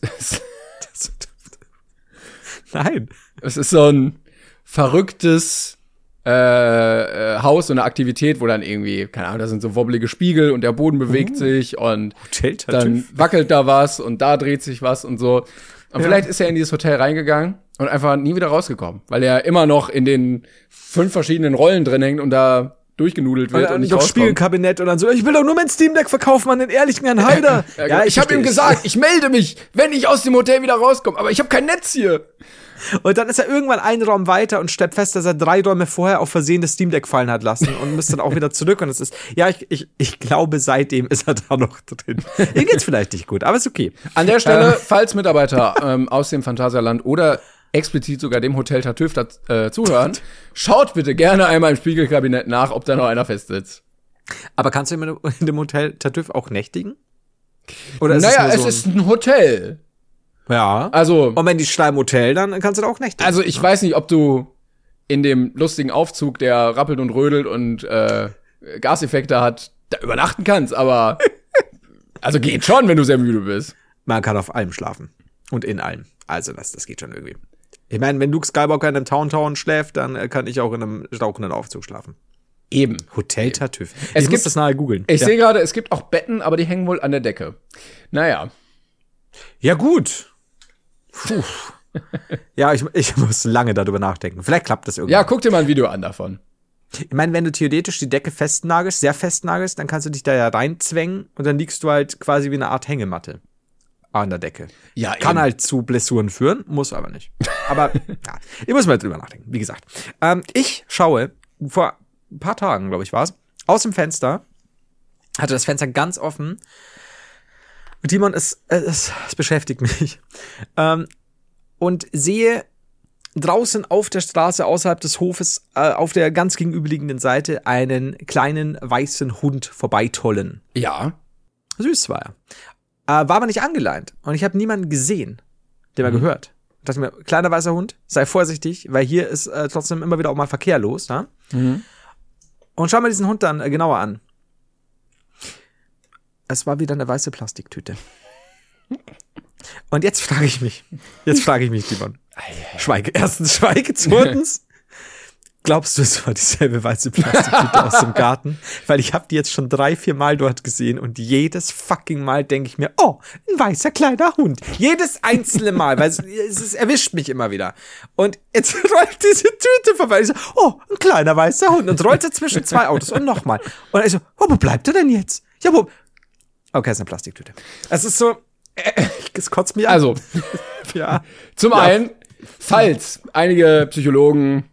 Nein. Es ist so ein verrücktes äh, äh, Haus, so eine Aktivität, wo dann irgendwie, keine Ahnung, da sind so wobbelige Spiegel und der Boden bewegt uh, sich und dann wackelt da was und da dreht sich was und so. Und ja. vielleicht ist er in dieses Hotel reingegangen und einfach nie wieder rausgekommen, weil er immer noch in den fünf verschiedenen Rollen drin hängt und da durchgenudelt wird und, und nicht doch Spielkabinett und dann so, ich will doch nur mein Steam Deck verkaufen an den ehrlichen Herrn Heider. ja, ja, ich, ich habe ihm gesagt, ich melde mich, wenn ich aus dem Hotel wieder rauskomme, aber ich habe kein Netz hier. Und dann ist er irgendwann einen Raum weiter und stellt fest, dass er drei Räume vorher auf Versehen das Steam Deck fallen hat lassen und müsste dann auch wieder zurück. Und es ist, ja, ich, ich, ich glaube, seitdem ist er da noch drin. Ihm geht's vielleicht nicht gut, aber ist okay. An der Stelle, äh, falls Mitarbeiter ähm, aus dem Phantasialand oder explizit sogar dem Hotel Tartüff äh, zuhören, schaut bitte gerne einmal im Spiegelkabinett nach, ob da noch einer festsitzt. Aber kannst du in dem Hotel Tartüff auch nächtigen? Oder ist naja, es, so es ist ein Hotel. Ja. Also. Und wenn die schreiben Hotel, dann kannst du da auch nächtigen. Also ich weiß nicht, ob du in dem lustigen Aufzug, der rappelt und rödelt und äh, Gaseffekte hat, da übernachten kannst, aber also geht schon, wenn du sehr müde bist. Man kann auf allem schlafen. Und in allem. Also das, das geht schon irgendwie. Ich meine, wenn Luke Skywalker in einem Town Town schläft, dann äh, kann ich auch in einem rauchenden Aufzug schlafen. Eben. Hotel Tartüff. Es ich gibt das nahe googeln. Ich ja. sehe gerade, es gibt auch Betten, aber die hängen wohl an der Decke. Naja. Ja, gut. Puh. ja, ich, ich muss lange darüber nachdenken. Vielleicht klappt das irgendwie. Ja, guck dir mal ein Video an davon. Ich meine, wenn du theoretisch die Decke festnagelst, sehr festnagelst, dann kannst du dich da ja reinzwängen und dann liegst du halt quasi wie eine Art Hängematte an der Decke. Ja, Kann eben. halt zu Blessuren führen, muss aber nicht. Aber ja, ich muss mal drüber nachdenken, wie gesagt. Ähm, ich schaue, vor ein paar Tagen, glaube ich, war es, aus dem Fenster, hatte das Fenster ganz offen. Und Timon, es, es, es beschäftigt mich. Ähm, und sehe draußen auf der Straße außerhalb des Hofes äh, auf der ganz gegenüberliegenden Seite einen kleinen weißen Hund vorbeitollen. Ja. Süß war er. Äh, war aber nicht angeleint. Und ich habe niemanden gesehen, der mhm. mal gehört. Ich dachte mir, kleiner weißer Hund, sei vorsichtig, weil hier ist äh, trotzdem immer wieder auch mal Verkehr los. Ja? Mhm. Und schau mal diesen Hund dann äh, genauer an. Es war wieder eine weiße Plastiktüte. Und jetzt frage ich mich, jetzt frage ich mich, Timon. Schweige. Erstens schweige, zweitens. Glaubst du, es war dieselbe weiße Plastiktüte aus dem Garten? Weil ich habe die jetzt schon drei, vier Mal dort gesehen und jedes fucking Mal denke ich mir, oh, ein weißer kleiner Hund. Jedes einzelne Mal, weil es, es erwischt mich immer wieder. Und jetzt rollt diese Tüte vorbei. Ich so, oh, ein kleiner weißer Hund. Und rollt er zwischen zwei Autos und nochmal. Und ich so, oh, wo bleibt er denn jetzt? Ja, wo? Okay, es ist eine Plastiktüte. Es ist so, äh, es kotzt mir an. Also, ja. Zum ja. einen, falls einige Psychologen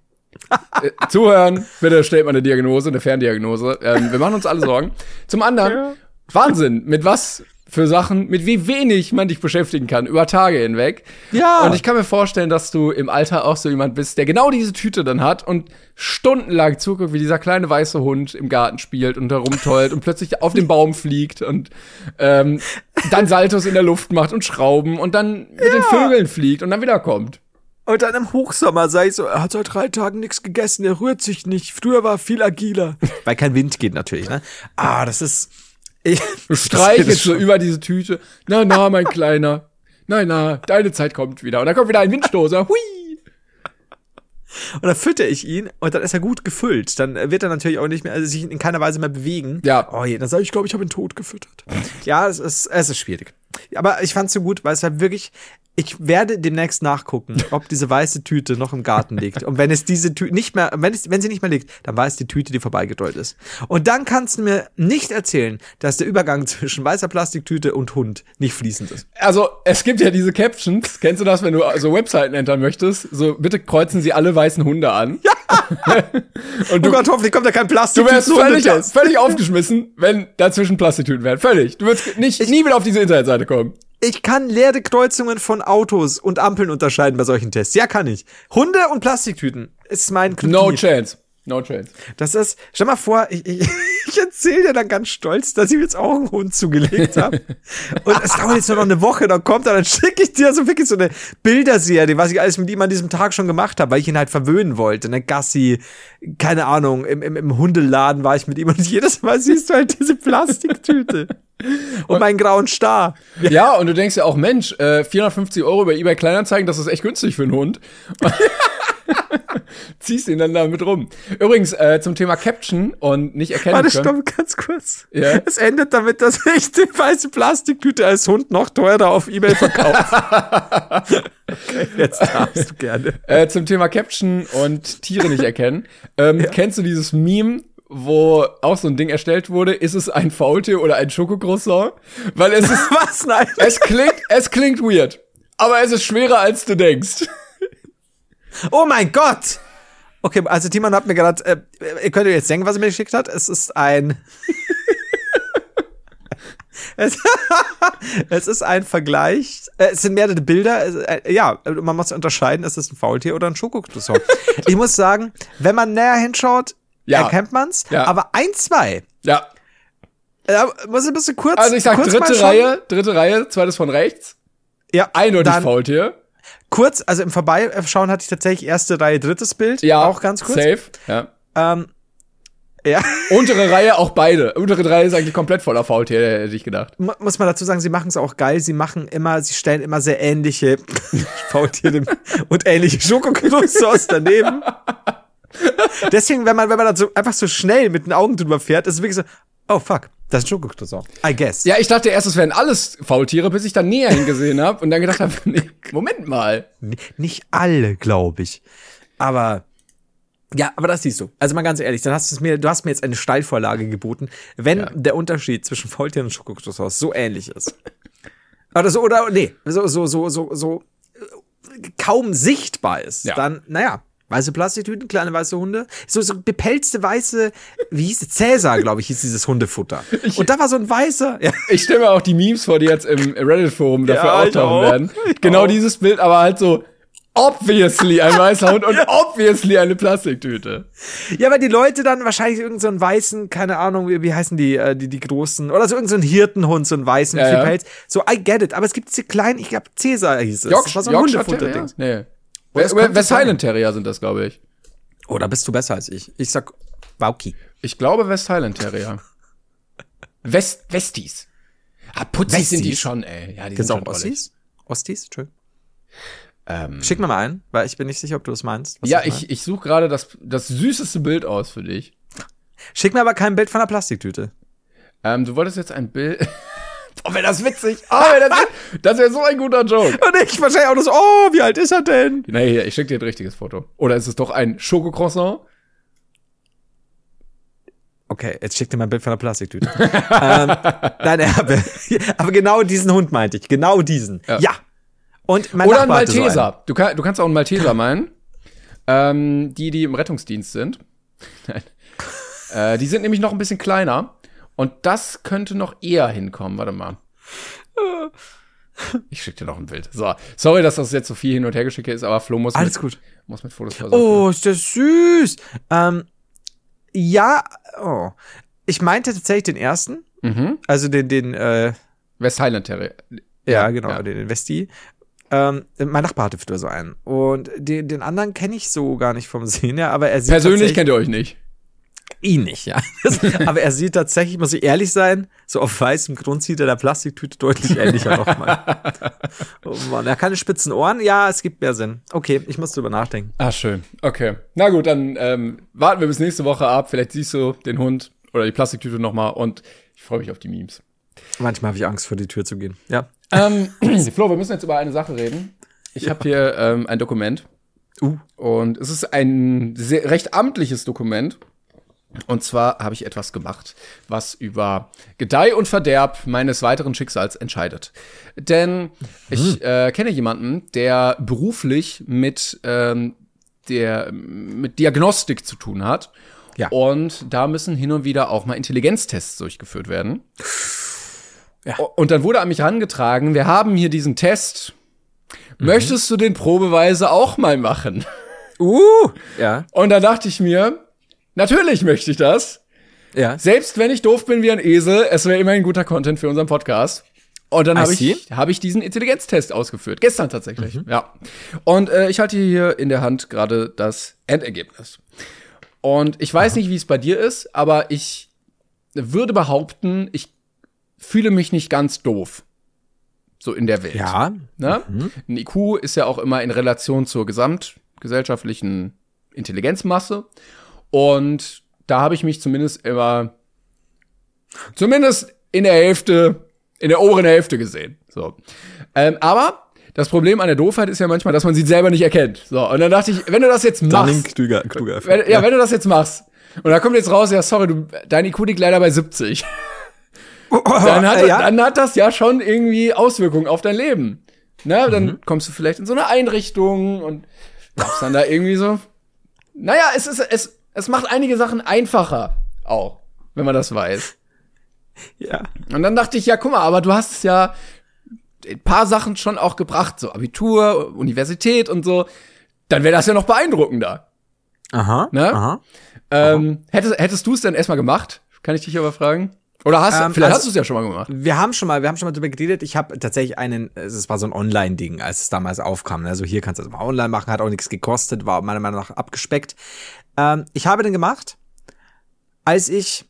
zuhören, bitte stellt mal eine Diagnose, eine Ferndiagnose. Ähm, wir machen uns alle Sorgen. Zum anderen, ja. Wahnsinn, mit was für Sachen, mit wie wenig man dich beschäftigen kann, über Tage hinweg. Ja. Und ich kann mir vorstellen, dass du im Alter auch so jemand bist, der genau diese Tüte dann hat und stundenlang zuguckt, wie dieser kleine weiße Hund im Garten spielt und herumtollt und plötzlich auf den Baum fliegt und ähm, dann Saltos in der Luft macht und Schrauben und dann mit ja. den Vögeln fliegt und dann wiederkommt. Und dann im Hochsommer sei ich so, er hat seit drei Tagen nichts gegessen, er rührt sich nicht. Früher war er viel agiler. Weil kein Wind geht natürlich, ne? Ah, das ist. Ich, du streichelst so über diese Tüte. Na, na, mein Kleiner. Nein, na, deine Zeit kommt wieder. Und dann kommt wieder ein Windstoßer. Hui. Und dann fütter ich ihn und dann ist er gut gefüllt. Dann wird er natürlich auch nicht mehr, also sich in keiner Weise mehr bewegen. Ja. Oh je, dann sage ich, glaube ich, habe ihn tot gefüttert. ja, es ist, es ist schwierig. Aber ich fand's so gut, weil es war wirklich, ich werde demnächst nachgucken, ob diese weiße Tüte noch im Garten liegt. Und wenn es diese Tüte nicht mehr, wenn, es, wenn sie nicht mehr liegt, dann war es die Tüte, die vorbeigedollt ist. Und dann kannst du mir nicht erzählen, dass der Übergang zwischen weißer Plastiktüte und Hund nicht fließend ist. Also, es gibt ja diese Captions. Kennst du das, wenn du so Webseiten entern möchtest? So, bitte kreuzen Sie alle weißen Hunde an. Ja. Und Oh du, Gott, hoffentlich kommt da kein Plastik. du wärst völlig, völlig aufgeschmissen, wenn dazwischen Plastiktüten wären. Völlig. Du würdest nicht, nie wieder auf diese Internetseite kommen. Ich kann leere Kreuzungen von Autos und Ampeln unterscheiden bei solchen Tests. Ja, kann ich. Hunde und Plastiktüten ist mein No Kryptonit. chance. No chance. Das ist, stell mal vor, ich, ich, ich erzähle dir dann ganz stolz, dass ich mir jetzt auch einen Hund zugelegt habe. Und es dauert jetzt nur noch eine Woche, dann kommt er, dann schicke ich dir so wirklich so eine Bilderserie, was ich alles mit ihm an diesem Tag schon gemacht habe, weil ich ihn halt verwöhnen wollte. Ne, Gassi, keine Ahnung, im, im, im Hundeladen war ich mit ihm und jedes Mal siehst du halt diese Plastiktüte. Und meinen grauen Star. Ja, und du denkst ja auch, Mensch, äh, 450 Euro über eBay Kleinanzeigen, das ist echt günstig für einen Hund. Ziehst ihn dann damit rum. Übrigens, äh, zum Thema Caption und nicht erkennen Warte, können. stopp, ganz kurz. Ja. Es endet damit, dass ich die weiße Plastiktüte als Hund noch teurer auf Ebay verkaufe. okay, jetzt darfst du gerne. Äh, zum Thema Caption und Tiere nicht erkennen. Ähm, Kennst du dieses Meme, wo auch so ein Ding erstellt wurde? Ist es ein Faultier oder ein Schokocroissant? Weil es ist, Was? Nein. es klingt, es klingt weird. Aber es ist schwerer, als du denkst. Oh mein Gott! Okay, also Timon hat mir gerade, äh, ihr könnt euch jetzt denken, was er mir geschickt hat. Es ist ein. es, es ist ein Vergleich. Äh, es sind mehrere Bilder. Es, äh, ja, man muss unterscheiden, ist es ein Faultier oder ein Schokokroissant. ich muss sagen, wenn man näher hinschaut, Ja. erkennt man's. Ja. Aber ein, zwei. Ja. Äh, muss ich ein bisschen kurz. Also ich sag dritte? Reihe, dritte Reihe, zweites von rechts. Ja, Eindeutig dann Faultier. kurz, also im Vorbeischauen hatte ich tatsächlich erste Reihe, drittes Bild. Ja. Auch ganz kurz. Safe. Ja. Ähm, ja. Untere Reihe auch beide. Untere Reihe ist eigentlich komplett voller Faultier, hätte ich gedacht. mu- muss man dazu sagen, sie machen es auch geil. Sie machen immer, sie stellen immer sehr ähnliche Faultiere und ähnliche Schokoknussauce daneben. Deswegen, wenn man, wenn man dann so einfach so schnell mit den Augen drüber fährt, ist es wirklich so, oh fuck, das ist Schokoknussauce. I guess. Ja, ich dachte erst, es wären alles Faultiere, bis ich dann näher hingesehen habe und dann gedacht habe, nee, Moment mal. Nicht alle, glaube ich. Aber ja, aber das siehst du. Also mal ganz ehrlich, dann hast du mir, du hast mir jetzt eine Steilvorlage geboten, wenn Ja. der Unterschied zwischen Faultier und Schokoknussauce so ähnlich ist. Oder so, oder nee, so, so, so, so, so äh, kaum sichtbar ist, Ja. dann, naja, weiße Plastiktüten, kleine weiße Hunde, so, so bepelzte weiße, wie hieß es, Cäsar, glaube ich, hieß dieses Hundefutter. Und da war so ein weißer, ja, Ich stelle mir auch die Memes vor, die jetzt im Reddit-Forum dafür Ja, ich auftauchen auch. werden. Ich Genau auch. dieses Bild, aber halt so obviously ein weißer Hund und obviously eine Plastiktüte. Ja, weil die Leute dann wahrscheinlich irgendeinen so einen weißen, keine Ahnung, wie, wie heißen die, äh, die, die großen, oder so irgendein so Hirtenhund, so einen weißen Ja, ja. Pelz. So, I get it. Aber es gibt diese kleinen, ich glaube, Cäsar hieß es. das war so ein Yorkshire Hundefutter-Ding. Terrier? Nee. Oder es West. Highland Terrier sind das, glaube ich. Oh, da bist du besser als ich. Ich sag Wauki. Ich glaube West Highland Terrier. West Westies. Ah, putzig sind die Westies? schon, ey. Ja, die Gibt's sind auch drollig. Ostis? Ostis? Entschuldigung. Ähm, Schick mir mal ein, weil ich bin nicht sicher, ob du das meinst. ja, ich, ich suche gerade das, das süßeste Bild aus für dich. Schick mir aber kein Bild von einer Plastiktüte. Ähm, du wolltest jetzt ein Bild. Boah, wäre das witzig. Oh, wär das das wäre so ein guter Joke. Und ich wahrscheinlich auch nur so, oh, wie alt ist er denn? Nee, ich schicke dir ein richtiges Foto. Oder ist es doch ein Schokocroissant? Okay, jetzt schick dir mal ein Bild von einer Plastiktüte. ähm, nein, aber, aber genau diesen Hund meinte ich. Genau diesen. Ja. Ja. Und mein Oder ein hatte so einen. Malteser. du, kann, du kannst auch einen Malteser meinen. Ähm, die, die im Rettungsdienst sind. Nein. Äh, die sind nämlich noch ein bisschen kleiner. Und das könnte noch eher hinkommen. Warte mal. Ich schicke dir noch ein Bild. So, sorry, dass das jetzt so viel hin und her geschickt ist, aber Flo muss Alles mit, gut. muss mit Fotos versorgt werden. Oh, ist das süß. Ähm, ja, oh. Ich meinte tatsächlich den ersten. Mhm. Also den, den, äh, West Highland Terrier. ja, genau, ja. den Investi. Ähm, mein Nachbar hatte früher so einen. Und den, den anderen kenne ich so gar nicht vom Sehen her, aber er sieht Persönlich kennt ihr euch nicht. Ihn nicht, ja. Das, aber er sieht tatsächlich, muss ich ehrlich sein, so auf weißem Grund sieht er der Plastiktüte deutlich ähnlicher nochmal. Oh Mann, er hat keine spitzen Ohren. Ja, es gibt mehr Sinn. Okay, ich muss drüber nachdenken. Ah, schön. Okay. Na gut, dann ähm, warten wir bis nächste Woche ab. Vielleicht siehst du den Hund oder die Plastiktüte nochmal und ich freue mich auf die Memes. Manchmal habe ich Angst, vor die Tür zu gehen. Ja. Ähm, Flo, wir müssen jetzt über eine Sache reden. Ich ja. habe hier ähm, ein Dokument. Uh. Und es ist ein sehr, recht amtliches Dokument. Und zwar habe ich etwas gemacht, was über Gedeih und Verderb meines weiteren Schicksals entscheidet. Denn hm. ich äh, kenne jemanden, der beruflich mit ähm, der mit Diagnostik zu tun hat. Ja. Und da müssen hin und wieder auch mal Intelligenztests durchgeführt werden. Ja. Und dann wurde an mich herangetragen, wir haben hier diesen Test. Mhm. Möchtest du den probeweise auch mal machen? Uh, ja. Und da dachte ich mir, natürlich möchte ich das. Ja. Selbst wenn ich doof bin wie ein Esel, es wäre immerhin guter Content für unseren Podcast. Und dann habe ich, hab ich diesen Intelligenztest ausgeführt. Gestern tatsächlich. Mhm. Ja. Und äh, ich halte hier in der Hand gerade das Endergebnis. Und ich weiß Aha. nicht, wie es bei dir ist, aber ich würde behaupten, ich fühle mich nicht ganz doof. So in der Welt. Ja. Ne? Mhm. Ein IQ ist ja auch immer in Relation zur gesamtgesellschaftlichen Intelligenzmasse. Und da habe ich mich zumindest immer, zumindest in der Hälfte, in der oberen Hälfte gesehen. So. Ähm, aber das Problem an der Doofheit ist ja manchmal, dass man sie selber nicht erkennt. So, und dann dachte ich, wenn du das jetzt machst. Klüger, Klüger wenn, ja, ja, wenn du das jetzt machst. Und da kommt jetzt raus, ja, sorry, du, dein IQ liegt leider bei 70. dann, hat, ja. dann hat das ja schon irgendwie Auswirkungen auf dein Leben. Ne, dann mhm. kommst du vielleicht in so eine Einrichtung und darfst dann da irgendwie so. Naja, es ist, es, es macht einige Sachen einfacher auch, wenn man das weiß. Ja. Und dann dachte ich, ja, guck mal, aber du hast es ja ein paar Sachen schon auch gebracht, so Abitur, Universität und so. Dann wäre das ja noch beeindruckender. Aha. Ne? Aha. Ähm, hättest, hättest du es denn erstmal gemacht? Kann ich dich aber fragen? Oder hast ähm, vielleicht also, hast du es ja schon mal gemacht. Wir haben schon mal, wir haben schon mal drüber geredet. Ich habe tatsächlich einen, es war so ein Online-Ding, als es damals aufkam. Also hier kannst du es mal online machen, hat auch nichts gekostet, war meiner Meinung nach abgespeckt. Ähm, ich habe den gemacht, als ich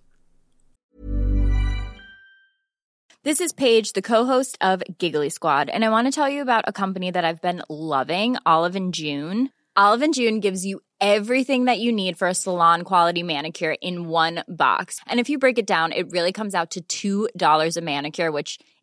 This is Paige, the co-host of Giggly Squad, and I want to tell you about a company that I've been loving, Olive and June. Olive and June gives you everything that you need for a salon quality manicure in one box. And if you break it down, it really comes out to $2 a manicure, which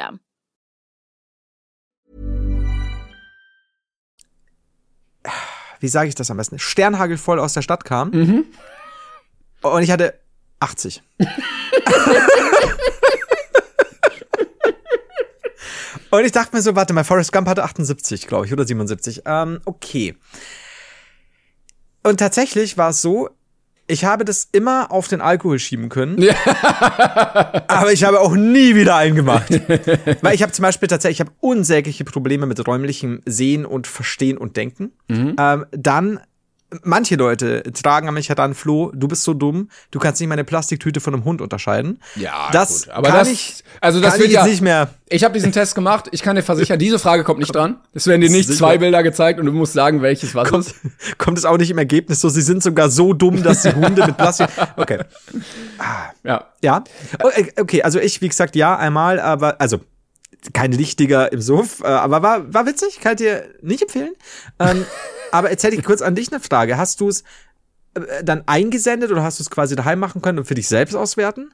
System. Wie sage ich das am besten? Sternhagel voll aus der Stadt kam. Mhm. Und ich hatte 80. Und ich dachte mir so, warte mal, Forrest Gump hatte 78, glaube ich, oder 77. Ähm, okay. Und tatsächlich war es so, ich habe das immer auf den Alkohol schieben können. Ja. aber ich habe auch nie wieder einen gemacht. Weil ich habe zum Beispiel tatsächlich, ich habe unsägliche Probleme mit räumlichem Sehen und Verstehen und Denken. Mhm. Ähm, dann manche Leute tragen an mich heran, Flo, du bist so dumm, du kannst nicht meine Plastiktüte von einem Hund unterscheiden. Ja, das gut. aber kann das, ich, also das wird ich ja, nicht mehr. Ich habe diesen Test gemacht, ich kann dir versichern, diese Frage kommt nicht dran. Es werden dir nicht Sicher? zwei Bilder gezeigt und du musst sagen, welches was kommt, ist. Kommt es auch nicht im Ergebnis so, sie sind sogar so dumm, dass sie Hunde mit Plastik. Okay. Ja. Ja. Okay, also ich, wie gesagt, ja, einmal, aber, also, kein Lichtiger im Suff, äh, aber war, war witzig, kann ich dir nicht empfehlen. Ähm, aber jetzt hätte ich kurz an dich eine Frage. Hast du es äh, dann eingesendet oder hast du es quasi daheim machen können und für dich selbst auswerten?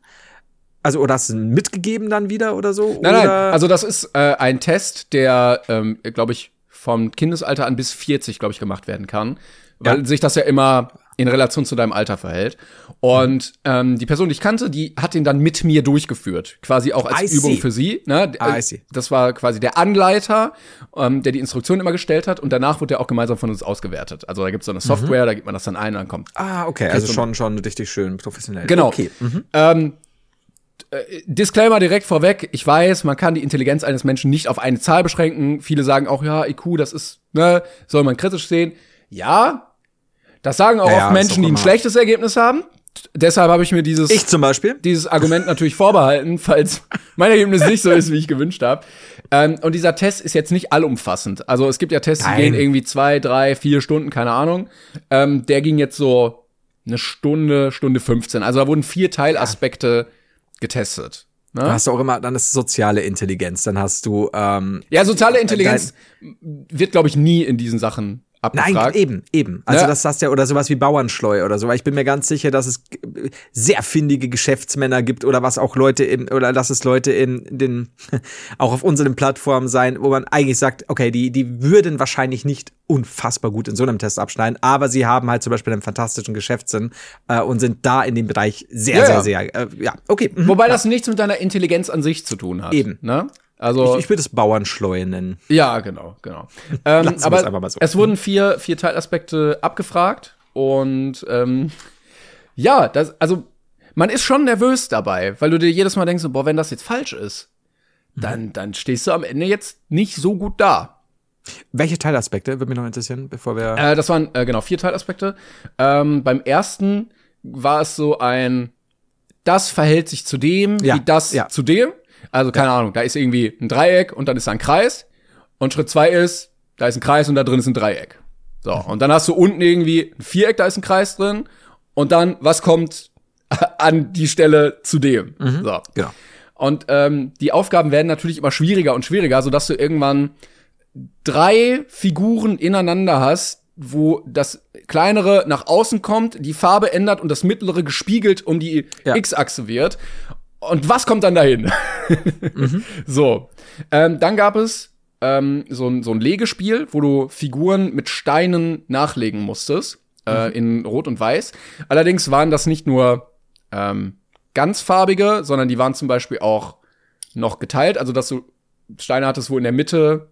Also, oder hast du mitgegeben dann wieder oder so? Nein, oder? nein. Also, das ist äh, ein Test, der, ähm, glaube ich, vom Kindesalter an bis 40, glaube ich, gemacht werden kann. Weil ja. sich das ja immer in Relation zu deinem Alter verhält. Und ähm, die Person, die ich kannte, die hat den dann mit mir durchgeführt, quasi auch als I Übung see. für sie. Ne? I see. Das war quasi der Anleiter, ähm, der die Instruktion immer gestellt hat und danach wurde er auch gemeinsam von uns ausgewertet. Also da gibt es so eine Software, da gibt man das dann ein und dann kommt Ah, okay, also schon, schon richtig schön professionell. Genau. Okay. Mhm. Ähm, äh, Disclaimer direkt vorweg. Ich weiß, man kann die Intelligenz eines Menschen nicht auf eine Zahl beschränken. Viele sagen auch, ja, IQ, das ist, ne, soll man kritisch sehen. Ja, das sagen auch Ja, ja, oft Menschen, auch die ein schlechtes Ergebnis haben. Deshalb habe ich mir dieses, Ich zum Beispiel. dieses Argument natürlich vorbehalten, falls mein Ergebnis nicht so ist, wie ich gewünscht habe. Ähm, und dieser Test ist jetzt nicht allumfassend. Also es gibt ja Tests, die Nein. gehen irgendwie zwei, drei, vier Stunden, keine Ahnung. Ähm, der ging jetzt so eine Stunde, Stunde 15. Also da wurden vier Teilaspekte getestet. Du Ne? hast auch immer, dann ist soziale Intelligenz, dann hast du, ähm, Ja, soziale Intelligenz wird, glaube ich, nie in diesen Sachen Nein, abgefragt. eben, eben. Also Ja. das hast ja, oder sowas wie Bauernschleu oder so, weil ich bin mir ganz sicher, dass es sehr findige Geschäftsmänner gibt oder was auch Leute im, oder dass es Leute in den, auch auf unseren Plattformen sein, wo man eigentlich sagt, okay, die, die würden wahrscheinlich nicht unfassbar gut in so einem Test abschneiden, aber sie haben halt zum Beispiel einen fantastischen Geschäftssinn äh, und sind da in dem Bereich sehr, Ja, sehr, ja. sehr, äh, ja, okay. mhm. Wobei das nichts mit deiner Intelligenz an sich zu tun hat. Eben. Ne? Also ich, ich würde es Bauernschleu nennen. Ja, genau, genau. Ähm, aber so. es wurden vier, vier Teilaspekte abgefragt und ähm, ja, das, also man ist schon nervös dabei, weil du dir jedes Mal denkst, boah, wenn das jetzt falsch ist, Mhm. dann, dann stehst du am Ende jetzt nicht so gut da. Welche Teilaspekte würde mich noch interessieren, bevor wir. Äh, das waren äh, genau vier Teilaspekte. Ähm, beim ersten war es so ein, das verhält sich zu dem, Ja, wie das ja. zu dem. Also keine Ahnung, da ist irgendwie ein Dreieck und dann ist da ein Kreis. Und Schritt zwei ist, da ist ein Kreis und da drin ist ein Dreieck. So, und dann hast du unten irgendwie ein Viereck, da ist ein Kreis drin. Und dann, was kommt an die Stelle zu dem? So. genau. Und ähm, die Aufgaben werden natürlich immer schwieriger und schwieriger, sodass du irgendwann drei Figuren ineinander hast, wo das kleinere nach außen kommt, die Farbe ändert und das mittlere gespiegelt um die Ja. X-Achse wird. Und was kommt dann dahin? So. Ähm, dann gab es ähm, so, ein, so ein Legespiel, wo du Figuren mit Steinen nachlegen musstest, äh, in Rot und Weiß. Allerdings waren das nicht nur ähm, ganzfarbige, sondern die waren zum Beispiel auch noch geteilt, also dass du Steine hattest, wo in der Mitte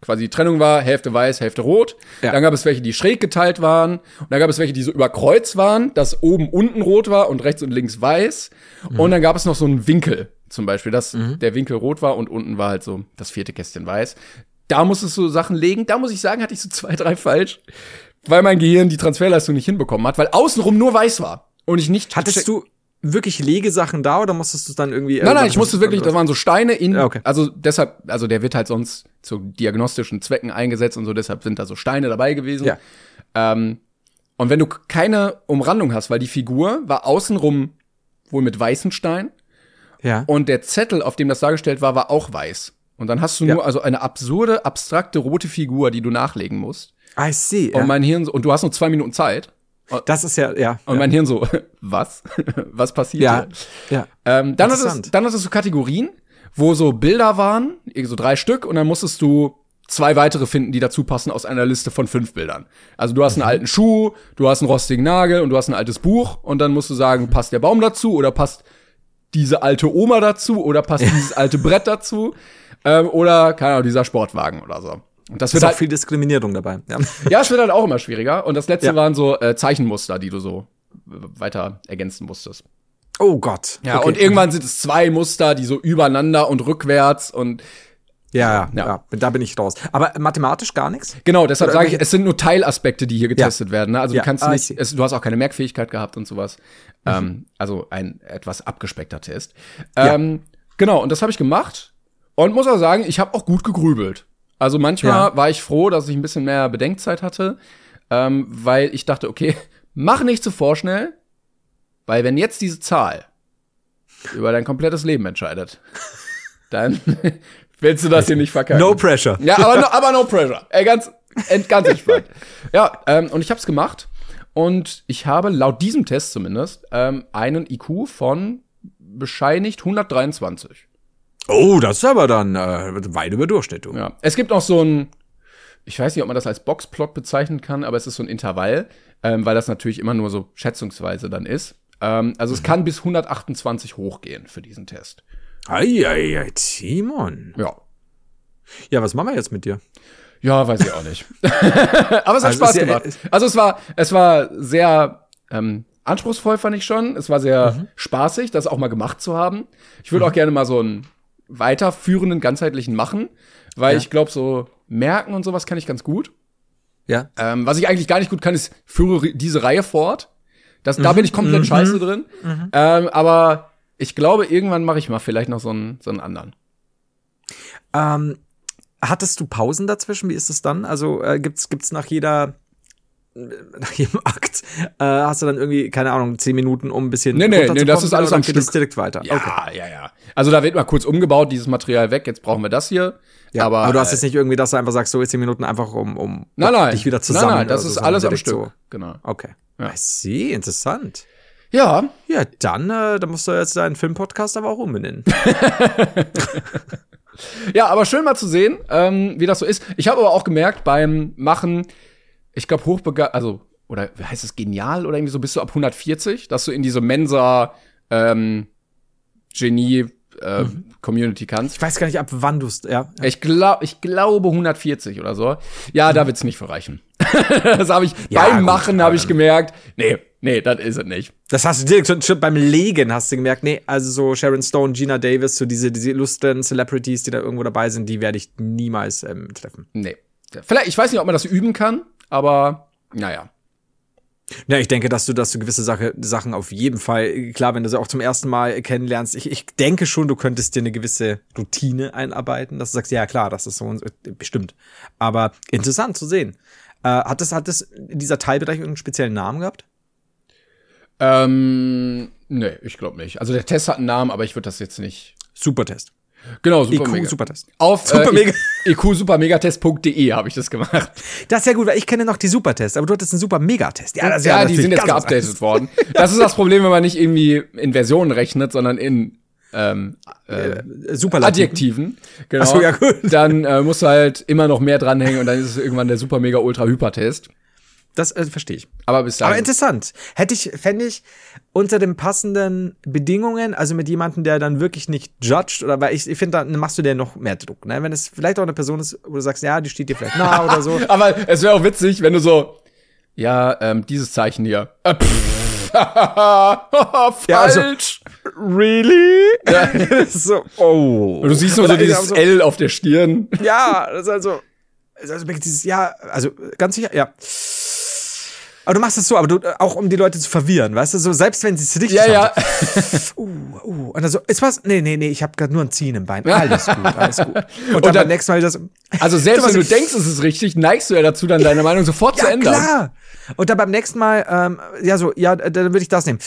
quasi die Trennung war, Hälfte weiß, Hälfte rot. Ja. Dann gab es welche, die schräg geteilt waren. Und dann gab es welche, die so über Kreuz waren, dass oben unten rot war und rechts und links weiß. Und dann gab es noch so einen Winkel, zum Beispiel, dass der Winkel rot war und unten war halt so das vierte Kästchen weiß. Da musstest du Sachen legen. Da muss ich sagen, hatte ich so zwei, drei falsch, weil mein Gehirn die Transferleistung nicht hinbekommen hat, weil außenrum nur weiß war. Und ich nicht Hattest du wirklich Legesachen da oder musstest du es dann irgendwie. Nein, nein, ich musste wirklich, das waren so Steine in, Ja, okay. also deshalb, also der wird halt sonst zu diagnostischen Zwecken eingesetzt und so, deshalb sind da so Steine dabei gewesen. Ja. Ähm, und wenn du keine Umrandung hast, weil die Figur war außenrum wohl mit weißen Steinen Ja. und der Zettel, auf dem das dargestellt war, war auch weiß. Und dann hast du Ja. nur also eine absurde, abstrakte rote Figur, die du nachlegen musst. I see. Und mein Hirn und du hast nur zwei Minuten Zeit. Das ist ja, ja. Und ja. mein Hirn so, was? was passiert? ja, hier? ja. Ähm, dann, hattest, Interessant. dann hattest du Kategorien, wo so Bilder waren, so drei Stück, und dann musstest du zwei weitere finden, die dazu passen aus einer Liste von fünf Bildern. Also du hast Mhm. einen alten Schuh, du hast einen rostigen Nagel und du hast ein altes Buch und dann musst du sagen, passt der Baum dazu oder passt diese alte Oma dazu oder passt dieses alte Brett dazu ähm, oder keine Ahnung, dieser Sportwagen oder so. Und das wird auch halt, viel Diskriminierung dabei. Ja. ja, es wird halt auch immer schwieriger. Und das letzte Ja. waren so äh, Zeichenmuster, die du so weiter ergänzen musstest. Oh Gott. Ja, Okay. und irgendwann sind es zwei Muster, die so übereinander und rückwärts und Ja, ja, Ja. ja, da bin ich raus. Aber mathematisch gar nichts? genau, deshalb sage ich, es sind nur Teilaspekte, die hier getestet werden. Ne? Also Ja, du kannst ah, nicht, es, du hast auch keine Merkfähigkeit gehabt und sowas. Mhm. Ähm, also ein etwas abgespeckter Test. Ähm, Genau, und das habe ich gemacht und muss auch sagen, ich habe auch gut gegrübelt. Also manchmal Ja. war ich froh, dass ich ein bisschen mehr Bedenkzeit hatte, ähm, weil ich dachte, okay, mach nicht zu vorschnell, weil wenn jetzt diese Zahl über dein komplettes Leben entscheidet, dann willst du das hier nicht verkacken. No pressure. Ja, aber no, aber no pressure. Ey, ganz, ganz entspannt. ja, ähm, und ich habe es gemacht. Und ich habe laut diesem Test zumindest ähm, einen IQ von bescheinigt 123. Oh, das ist aber dann äh, weit über Durchschnitt, du. Ja. Es gibt noch so ein, ich weiß nicht, ob man das als Boxplot bezeichnen kann, aber es ist so ein Intervall, ähm, weil das natürlich immer nur so schätzungsweise dann ist. Ähm, also es kann bis 128 hochgehen für diesen Test. Eieiei, Timon. Ja. Ja, was machen wir jetzt mit dir? Ja, weiß ich auch nicht. aber es hat Also Spaß ja- gemacht. Also es war, es war sehr ähm, anspruchsvoll, fand ich schon. Es war sehr Mhm. spaßig, das auch mal gemacht zu haben. Ich würde auch gerne mal so einen weiterführenden, ganzheitlichen machen, weil Ja. ich glaube, so merken und sowas kann ich ganz gut. Ja. Ähm, was ich eigentlich gar nicht gut kann, ist, führe diese Reihe fort. Das, Da bin ich Mhm. komplett scheiße drin. Ähm, aber ich glaube, irgendwann mache ich mal vielleicht noch so einen, so einen anderen. Ähm, hattest du Pausen dazwischen? Wie ist es dann? Also äh, gibt's gibt's nach jeder nach jedem Akt äh, hast du dann irgendwie keine Ahnung zehn Minuten um ein bisschen Nee, nee, nee, das ist alles am Stück. direkt weiter. Ja, Okay. ja, ja. Also da wird mal kurz umgebaut, dieses Material weg, jetzt brauchen wir das hier. Ja, aber, aber, du hast äh, jetzt nicht irgendwie, dass du einfach sagst, so zehn Minuten einfach um, um Nein, nein. dich wieder zusammen. Nein, nein, das oder ist so, alles am Stück. So. Genau. Okay. Ja. I see, interessant. Ja, Ja, dann, äh, dann musst du jetzt deinen Filmpodcast aber auch umbenennen. Ja, aber schön mal zu sehen, ähm, wie das so ist. Ich habe aber auch gemerkt beim Machen, ich glaube hochbegabt, also oder wie heißt es genial oder irgendwie so bist du ab 140, dass du in diese Mensa ähm, Genie äh, Community kannst. Ich weiß gar nicht, ab wann du ja. Ich glaube, ich glaube 140 oder so. Ja, da wird's nicht für reichen. das habe ich Ja, beim gut, Machen habe ich gemerkt, nee, nee, das ist es nicht. Das hast du direkt schon, schon beim Legen hast du gemerkt, nee, also so Sharon Stone, Gina Davis, so diese, diese illustren Celebrities, die da irgendwo dabei sind, die werde ich niemals ähm, treffen. Nee. Vielleicht, ich weiß nicht, ob man das üben kann, aber naja. Ja, ich denke, dass du, dass du gewisse Sache, Sachen auf jeden Fall, klar, wenn du sie auch zum ersten Mal kennenlernst, ich, ich denke schon, du könntest dir eine gewisse Routine einarbeiten, dass du sagst, ja klar, das ist so und so, bestimmt. Aber interessant zu sehen. Äh, hat das, hat das dieser Teilbereich irgendeinen speziellen Namen gehabt? Ähm, nee, ich glaube nicht. Also der Test hat einen Namen, aber ich würde das jetzt nicht. Supertest. Genau, super IQ mega. Supertest. Auf Super äh, mega. iqsupermegatest.de habe ich das gemacht. Das ist ja gut, weil ich kenne noch die Supertests, aber du hattest einen super Megatest. Ja, das ist Ja, die sind jetzt geupdatet worden. Das ist das Problem, wenn man nicht irgendwie in Versionen rechnet, sondern in ähm, äh. Superlativen. Adjektiven. Genau. Ach so, ja, gut. Dann äh, musst du halt immer noch mehr dranhängen und dann ist es irgendwann der super mega ultra hyper Test. Das äh, verstehe ich. Aber bis dahin. Aber interessant. Hätte ich, fände ich, unter den passenden Bedingungen, also mit jemandem, der dann wirklich nicht judged, oder weil ich, ich finde, dann machst du dir noch mehr Druck. Ne? Wenn es vielleicht auch eine Person ist, wo du sagst, ja, die steht dir vielleicht nah oder so. Aber es wäre auch witzig, wenn du so, ja, ähm, dieses Zeichen hier. Äh. Falsch. Ja, also- really? so, oh. Und du siehst nur so dieses so, L auf der Stirn. Ja, das ist also, also dieses, ja, also ganz sicher, ja. Aber du machst es so, aber du, äh, auch um die Leute zu verwirren, weißt du, so, selbst wenn sie es richtig Ja, haben. ja. So, uh, uh, und dann so, ist was? Nee, nee, nee, ich habe gerade nur ein Ziehen im Bein. Alles gut, alles gut. Und dann, dann- beim nächsten Mal das. Also selbst So, wenn du denkst, es ist richtig, neigst du ja dazu, dann deine Meinung sofort zu Ja, ändern. klar. Und dann beim nächsten Mal, ähm, ja, so, ja, dann würde ich das nehmen.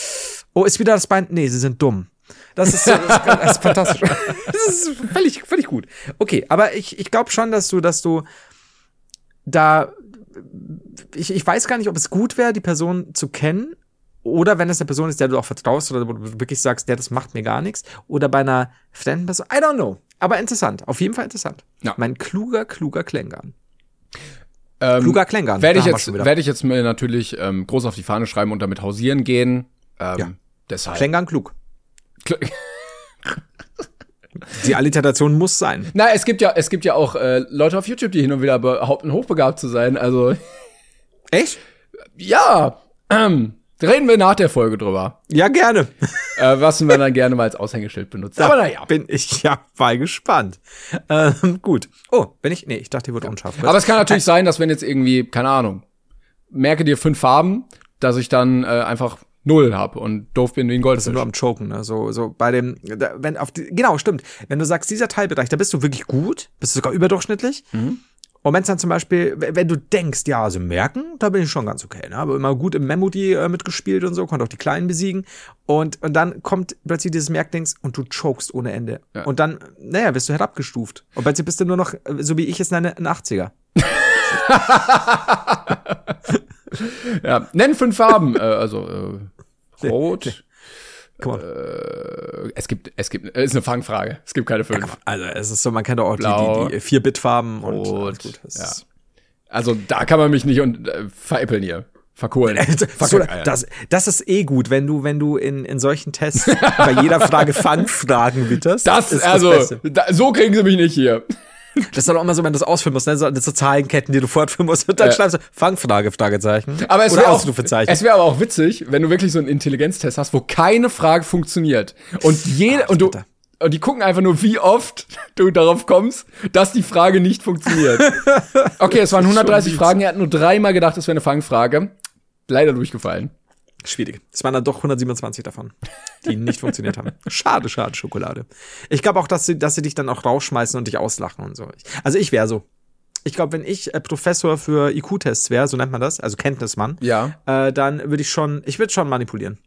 Oh, ist wieder das Bein? Nee, sie sind dumm. Das ist, das ist, das ist fantastisch. Das ist völlig, völlig gut. Okay, aber ich, ich glaube schon, dass du, dass du da, ich, ich weiß gar nicht, ob es gut wäre, die Person zu kennen. Oder wenn es eine Person ist, der du auch vertraust oder wo du wirklich sagst, der, das macht mir gar nichts. Oder bei einer fremden Person. I don't know. Aber interessant. Auf jeden Fall interessant. Ja. Mein kluger, kluger Klängern. Ähm, Kluger Klängern. Werde ich jetzt, werde ich jetzt mir natürlich ähm, groß auf die Fahne schreiben und damit hausieren gehen. Ähm, Ja. Deshalb. Klängern klug. Kl- Die Alliteration muss sein. Na, es gibt ja, es gibt ja auch äh, Leute auf YouTube, die hin und wieder behaupten, hochbegabt zu sein. Also Echt? ja, ähm, reden wir nach der Folge drüber, Ja, gerne. äh, was man dann gerne mal als Aushängeschild benutzt. Aber naja. Bin ich ja mal gespannt. Ähm, gut. Oh, bin ich? Nee, ich dachte, die wurde unscharf. Aber es kann natürlich sein, dass wenn jetzt irgendwie, keine Ahnung, merke dir fünf Farben, dass ich dann äh, einfach null hab und doof bin wie ein bist du Goldfisch. nur am Choken, ne? So, so bei dem, wenn auf die, genau, stimmt. Wenn du sagst, dieser Teilbereich, da bist du wirklich gut, bist du sogar überdurchschnittlich. Mhm. Und wenn es dann zum Beispiel, wenn du denkst, ja, also merken, da bin ich schon ganz okay, ne? Aber immer gut im Memody äh, mitgespielt und so, konnte auch die Kleinen besiegen. Und, und dann kommt plötzlich dieses Merkdings und du chokest ohne Ende. Ja. Und dann, naja, wirst du herabgestuft. Und plötzlich bist du nur noch, äh, so wie ich es nenne, ein 80er. Ja, nenn fünf Farben, äh, also äh, rot. Guck mal. Äh, es gibt, es gibt, äh, ist eine Fangfrage. Es gibt keine fünf. Also es ist so, man kennt doch auch Blau, die, die, die 4-Bit-Farben und Rot, alles gut. Das ja. Also da kann man mich nicht und äh, veräppeln hier. Verkohlen. So, das, das ist eh gut, wenn du, wenn du in, in solchen Tests bei jeder Frage Fangfragen witterst. das, ist also, da, so kriegen sie mich nicht hier. Das ist dann auch immer so, wenn du das ausfüllen musst, ne? so, so Zahlenketten, die du fortführen musst, und dann Ja. schreibst du Fangfrage, Fragezeichen. Aber es wäre auch, es wäre aber auch witzig, wenn du wirklich so einen Intelligenztest hast, wo keine Frage funktioniert. Und jede, und du, und die gucken einfach nur, wie oft du darauf kommst, dass die Frage nicht funktioniert. Okay, es waren 130 Fragen, er hat nur dreimal gedacht, es wäre eine Fangfrage. Leider durchgefallen. Schwierig. Es waren dann doch 127 davon, die nicht funktioniert haben. Schade, schade, Schokolade. Ich glaube auch, dass sie, dass sie dich dann auch rausschmeißen und dich auslachen und so. Also ich wäre so. Ich glaube, wenn ich äh, Professor für IQ-Tests wäre, so nennt man das, also Kenntnismann, Ja. äh, dann würde ich schon, ich würde schon manipulieren.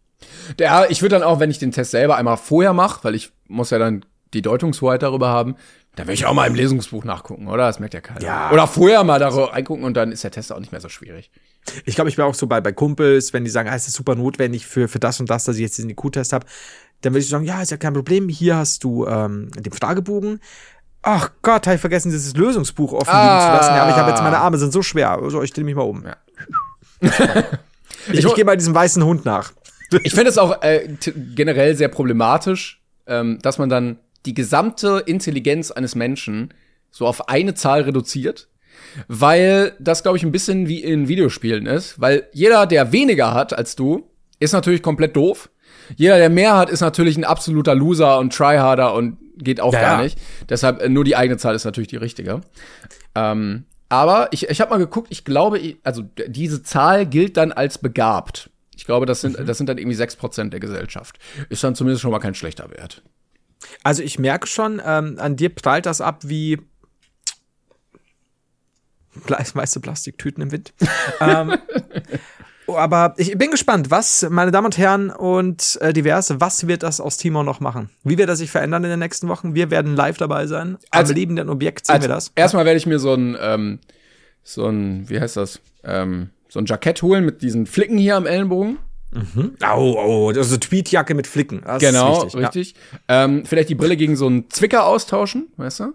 Ja, ich würde dann auch, wenn ich den Test selber einmal vorher mache, weil ich muss ja dann die Deutungshoheit darüber haben, da würde ich auch mal im Lesungsbuch nachgucken, oder? Das merkt ja keiner. Ja. Oder vorher mal da reingucken und dann ist der Test auch nicht mehr so schwierig. Ich glaube, ich wäre auch so bei, bei Kumpels, wenn die sagen, ah, es ist super notwendig für, für das und das, dass ich jetzt diesen IQ-Test habe, dann würde ich sagen, ja, ist ja kein Problem, hier hast du ähm, den Fragebogen. Ach Gott, habe ich vergessen, dieses Lösungsbuch offen liegen Ah. zu lassen. Ja, aber ich habe jetzt meine Arme sind so schwer. Also ich drehe mich mal um. Ja. ich ich gehe bei diesem weißen Hund nach. Ich finde es auch äh, generell sehr problematisch, ähm, dass man dann die gesamte Intelligenz eines Menschen so auf eine Zahl reduziert, weil das, glaube ich, ein bisschen wie in Videospielen ist, weil jeder, der weniger hat als du, ist natürlich komplett doof. Jeder, der mehr hat, ist natürlich ein absoluter Loser und Tryharder und geht auch Ja, gar ja. nicht. Deshalb äh, nur die eigene Zahl ist natürlich die richtige. Ähm, aber ich, ich habe mal geguckt, ich glaube, also diese Zahl gilt dann als begabt. Ich glaube, das sind, das sind dann irgendwie 6% der Gesellschaft. Ist dann zumindest schon mal kein schlechter Wert. Also ich merke schon, ähm, an dir prallt das ab wie weiße Plastiktüten im Wind. ähm, oh, aber ich bin gespannt, was, meine Damen und Herren und äh, diverse, was wird das aus Timor noch machen? Wie wird er sich verändern in den nächsten Wochen? Wir werden live dabei sein. Also- Am lebenden Objekt sehen wir das. Erstmal werde ich mir so ein, ähm, so ein, wie heißt das? Ähm, so ein Jackett holen mit diesen Flicken hier am Ellenbogen. Oh, oh, das ist eine Tweetjacke mit Flicken. Das genau, ist wichtig. richtig. Ähm, vielleicht die Brille gegen so einen Zwicker austauschen, weißt du?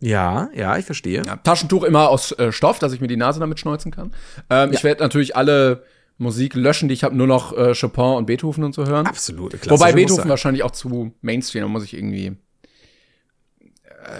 Ja, ja, ja ich verstehe. Ja, Taschentuch immer aus äh, Stoff, dass ich mir die Nase damit schneuzen kann. Ähm, Ich werde natürlich alle Musik löschen, die ich habe, nur noch äh, Chopin und Beethoven und so hören. Absolut. Wobei Beethoven wahrscheinlich auch zu Mainstream, da muss ich irgendwie.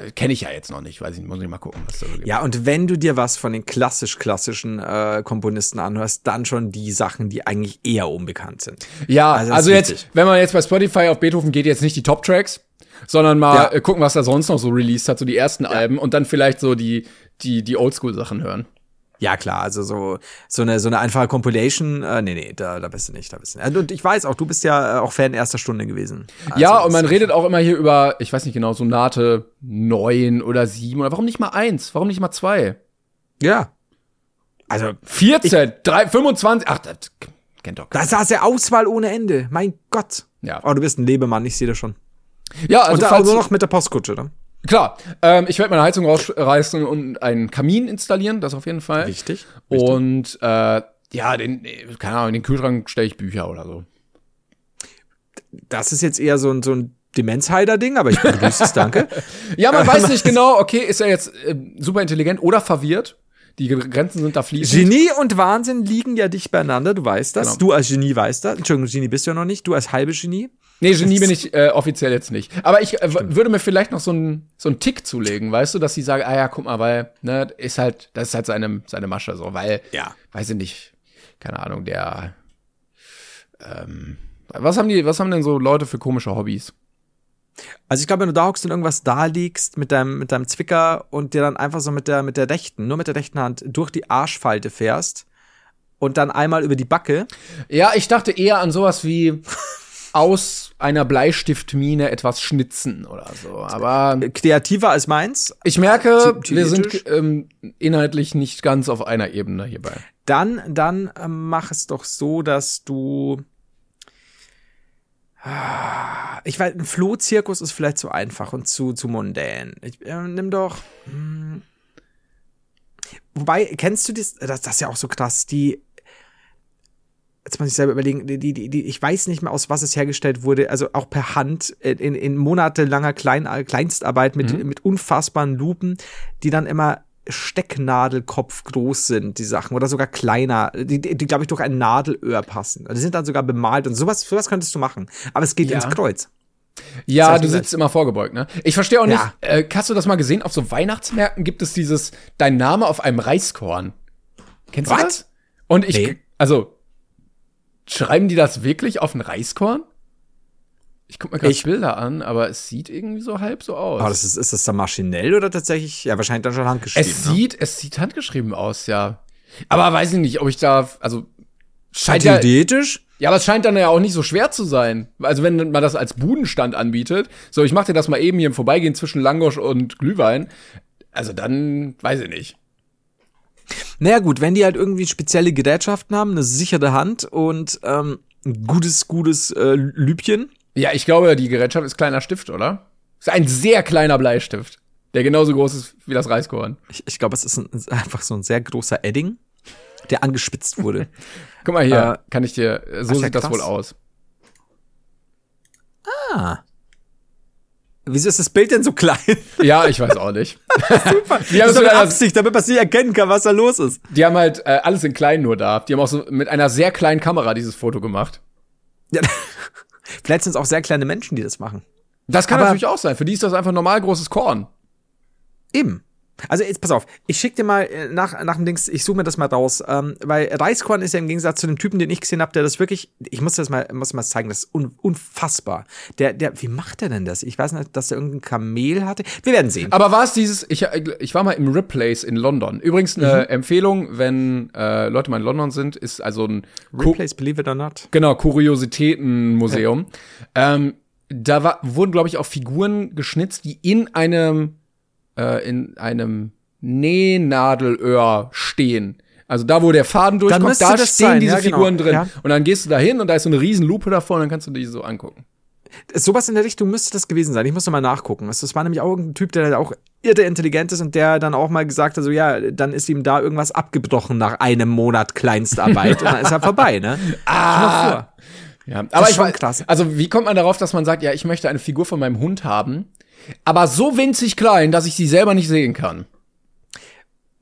Äh, Kenne ich ja jetzt noch nicht, weiß ich muss ich mal gucken, was da so gibt. Ja, und wenn du dir was von den klassisch-klassischen äh, Komponisten anhörst, dann schon die Sachen, die eigentlich eher unbekannt sind. Ja, Also also, jetzt, wichtig. wenn man jetzt bei Spotify auf Beethoven geht, jetzt nicht die Top-Tracks, sondern mal Ja. äh, gucken, was er sonst noch so released hat, so die ersten Alben und dann vielleicht so die, die, die Oldschool-Sachen hören. Ja, klar, also so, so eine, so eine einfache Compilation, äh, nee, nee, da, da bist du nicht, da bist du nicht. Und ich weiß auch, du bist ja äh, auch Fan erster Stunde gewesen. Also ja, und man redet auch immer hier über, ich weiß nicht genau, Sonate neun oder sieben oder warum nicht mal eins? Warum nicht mal zwei? Ja. Also, 14, drei, 25, ach, das kennt doch keiner. da saß ja Auswahl ohne Ende. Mein Gott. Ja. Oh, du bist ein Lebemann, ich sehe das schon. Ja, also und da nur noch mit der Postkutsche, ne? Klar, ähm, ich werde meine Heizung rausreißen und einen Kamin installieren, das auf jeden Fall. Wichtig. Und äh, ja, den, äh, keine Ahnung, in den Kühlschrank stelle ich Bücher oder so. Das ist jetzt eher so ein, so ein Demenzheider-Ding, aber ich begrüße es, danke. Ja, man weiß nicht genau, okay, ist er jetzt äh, super intelligent oder verwirrt? Die Grenzen sind da fließend. Genie und Wahnsinn liegen ja dicht beieinander, du weißt das. Genau. Du als Genie weißt das. Entschuldigung, Genie bist du ja noch nicht. Du als halbe Genie. Nee, Genie bin ich äh, offiziell jetzt nicht. Aber ich äh, würde mir vielleicht noch so einen so einen Tick zulegen, weißt du, dass sie sagen, ah ja, guck mal, weil, ne, ist halt, das ist halt seine, seine Masche so, weil, Ja. weiß ich nicht, keine Ahnung, der, ähm, was haben die, was haben denn so Leute für komische Hobbys? Also ich glaube, wenn du da hockst und irgendwas da liegst mit deinem, mit deinem Zwicker und dir dann einfach so mit der, mit der rechten, nur mit der rechten Hand durch die Arschfalte fährst und dann einmal über die Backe. Ja, ich dachte eher an sowas wie aus einer Bleistiftmine etwas schnitzen oder so. Aber Kreativer als meins. ich merke, wir sind ähm, inhaltlich nicht ganz auf einer Ebene hierbei. Dann, dann ähm, mach es doch so, dass du. Ich weiß, ein Flohzirkus ist vielleicht zu einfach und zu, zu mundän. Ich, äh, nimm doch. Hm, wobei, kennst du das? Das, das ist ja auch so krass. Die. Jetzt muss ich selber überlegen, die, die, die, ich weiß nicht mehr, aus was es hergestellt wurde, also auch per Hand in, in monatelanger Klein, Kleinstarbeit mit, mit unfassbaren Lupen, die dann immer Stecknadelkopf groß sind, die Sachen, oder sogar kleiner, die, die, glaube ich, durch ein Nadelöhr passen. Die sind dann sogar bemalt und sowas, sowas könntest du machen. Aber es geht Ja. ins Kreuz. Ja, du sitzt immer vorgebeugt, ne? Ich verstehe auch nicht, Ja. äh, hast du das mal gesehen? Auf so Weihnachtsmärkten gibt es dieses, dein Name auf einem Reiskorn. Kennst du What? das? Und ich, Nee. also, schreiben die das wirklich auf ein Reiskorn? Ich guck mir gerade Bilder an, aber es sieht irgendwie so halb so aus. Aber das ist, ist das dann maschinell oder tatsächlich? Ja, wahrscheinlich dann schon handgeschrieben. es ne? sieht, es sieht handgeschrieben aus, ja. Aber weiß ich nicht, ob ich da, also, scheint ja, Theoretisch? ja, aber es scheint dann ja auch nicht so schwer zu sein. Also wenn man das als Budenstand anbietet, so ich mach dir das mal eben hier im Vorbeigehen zwischen Langosch und Glühwein, also dann weiß ich nicht. Naja, gut, wenn die halt irgendwie spezielle Gerätschaften haben, eine sichere Hand und ähm, ein gutes, gutes äh, Lübchen. Ja, ich glaube, die Gerätschaft ist kleiner Stift, oder? Ist ein sehr kleiner Bleistift, der genauso groß ist wie das Reiskorn. Ich, ich glaube, es ist, ein, ist einfach so ein sehr großer Edding, der angespitzt wurde. Guck mal hier, Äh, kann ich dir, so ach ja, sieht das wohl aus. Wieso ist das Bild denn so klein? Ja, ich weiß auch nicht. Super. Die Das haben, ist so das, Absicht, damit man es nicht erkennen kann, was da los ist. die haben halt äh, alles in klein nur da. Die haben auch so mit einer sehr kleinen Kamera dieses Foto gemacht. Ja. Vielleicht sind es auch sehr kleine Menschen, die das machen. Das kann Aber- natürlich auch sein. Für die ist das einfach normal großes Korn. Eben. Also jetzt pass auf, ich schick dir mal äh, nach, nach dem Dings, ich suche mir das mal raus, ähm, weil Reiskorn ist ja im Gegensatz zu dem Typen, den ich gesehen habe, der das wirklich, ich muss das mal, muss mal zeigen, das ist un, unfassbar. Der, der, wie macht der denn das? Ich weiß nicht, dass er irgendein Kamel hatte. Wir werden sehen. Aber war es dieses, ich, ich war mal im Ripley's in London. Übrigens eine Mhm. Empfehlung, wenn äh, Leute mal in London sind, ist also ein Ku- Replays, believe it or not. Genau, Kuriositätenmuseum. Ähm, da war, wurden, glaube ich, auch Figuren geschnitzt, die in einem, äh, in einem Nähnadelöhr stehen. Also da, wo der Faden durchkommt, da stehen sein, diese ja, genau. Figuren drin. Ja. Und dann gehst du da hin und da ist so eine riesen Lupe davor und dann kannst du die so angucken. Sowas in der Richtung müsste das gewesen sein. Ich muss noch mal nachgucken. Das war nämlich auch irgendein Typ, der auch irre intelligent ist und der dann auch mal gesagt hat, so ja, dann ist ihm da irgendwas abgebrochen nach einem Monat Kleinstarbeit und dann ist er vorbei, ne? Ah. Ja, aber ich weiß, krass. also wie kommt man darauf, dass man sagt, ja, ich möchte eine Figur von meinem Hund haben, aber so winzig klein, dass ich sie selber nicht sehen kann?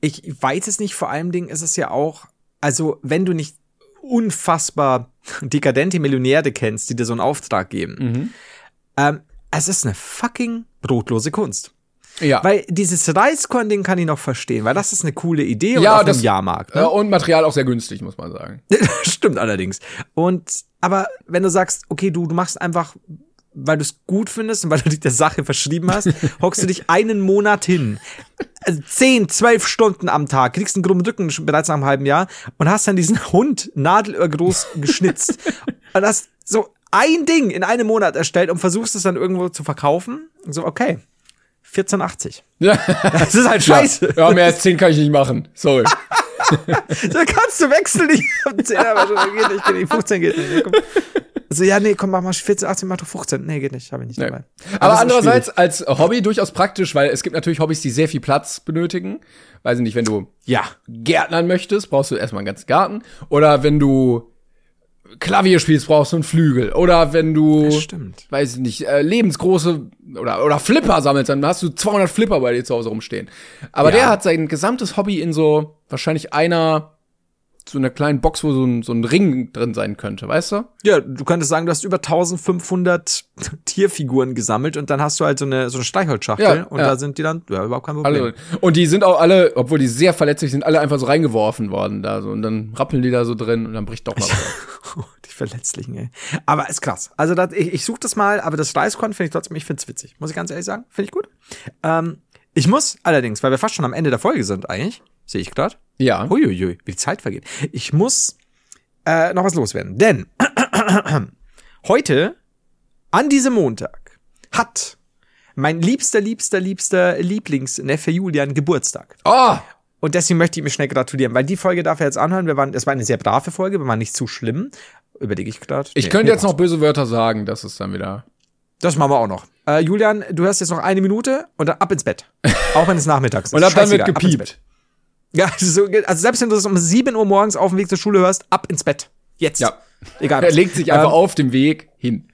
Ich weiß es nicht, vor allem Dingen ist es ja auch, also wenn du nicht unfassbar dekadente Millionäre kennst, die dir so einen Auftrag geben, Mhm. ähm, es ist eine fucking brotlose Kunst. Ja. Weil dieses Reiskorn-Ding kann ich noch verstehen, weil das ist eine coole Idee und ja, auf einem Jahrmarkt. äh, Ne? und Material auch sehr günstig, muss man sagen. Stimmt allerdings. Und aber wenn du sagst, okay, du, du machst einfach, weil du es gut findest und weil du dich der Sache verschrieben hast, hockst du dich einen Monat hin. Also 10, 12 Stunden am Tag, kriegst einen krummen Rücken bereits nach einem halben Jahr und hast dann diesen Hund nadelöhr groß geschnitzt. und hast so ein Ding in einem Monat erstellt und versuchst es dann irgendwo zu verkaufen. Und so, okay. 14,80. Ja, Das ist halt scheiße. ja mehr als 10 kann ich nicht machen. Sorry. Da kannst du wechseln. Ich hab 10, aber schon, geht nicht, geht nicht. 15 geht nicht. Komm. Also, ja, nee, komm, mach mal 14, 18, mach doch 15. Nee, geht nicht, habe ich nicht Nee. dabei. Aber ist andererseits als Hobby durchaus praktisch, weil es gibt natürlich Hobbys, die sehr viel Platz benötigen. Weiß ich nicht, wenn du Ja. Gärtnern möchtest, brauchst du erstmal einen ganzen Garten. Oder wenn du Klavier spielst, brauchst du einen Flügel. Oder wenn du, Das stimmt. weiß ich nicht, äh, lebensgroße oder, oder Flipper sammelst, dann hast du 200 Flipper bei dir zu Hause rumstehen. Aber Ja. der hat sein gesamtes Hobby in so wahrscheinlich einer, so einer kleinen Box, wo so ein, so ein Ring drin sein könnte, weißt du? Ja, du könntest sagen, du hast über 1500 Tierfiguren gesammelt und dann hast du halt so eine, so eine Streichholzschachtel Ja, und ja. da sind die dann, ja, überhaupt kein Problem. Alle. Und die sind auch alle, obwohl die sehr verletzlich sind, alle einfach so reingeworfen worden da so. Und dann rappeln die da so drin und dann bricht doch mal was. die Verletzlichen, ey. Aber ist krass. Also das, ich, ich suche das mal, aber das Reiskorn finde ich trotzdem, ich finde es witzig. Muss ich ganz ehrlich sagen. Finde ich gut. Ähm, ich muss allerdings, weil wir fast schon am Ende der Folge sind eigentlich, sehe ich gerade. Ja. Uiuiui, wie die Zeit vergeht. Ich muss äh, noch was loswerden. Denn heute, an diesem Montag, hat mein liebster, liebster, liebster Lieblingsneffe Julian Geburtstag. Oh! Und deswegen möchte ich mir schnell gratulieren, weil die Folge darf er jetzt anhören. Wir waren, es war eine sehr brave Folge, wir waren nicht zu schlimm. Überlege ich gerade. Ich Nee, könnte jetzt noch böse Wörter sagen, das ist dann wieder. Das machen wir auch noch. Äh, Julian, du hast jetzt noch eine Minute und dann ab ins Bett. Auch wenn es nachmittags ist. Und ab dann wird gepiept. Ja, also, so, also selbst wenn du das um 7 Uhr morgens auf dem Weg zur Schule hörst, ab ins Bett. Jetzt. Ja. Egal. Er legt sich einfach Ähm, auf dem Weg hin.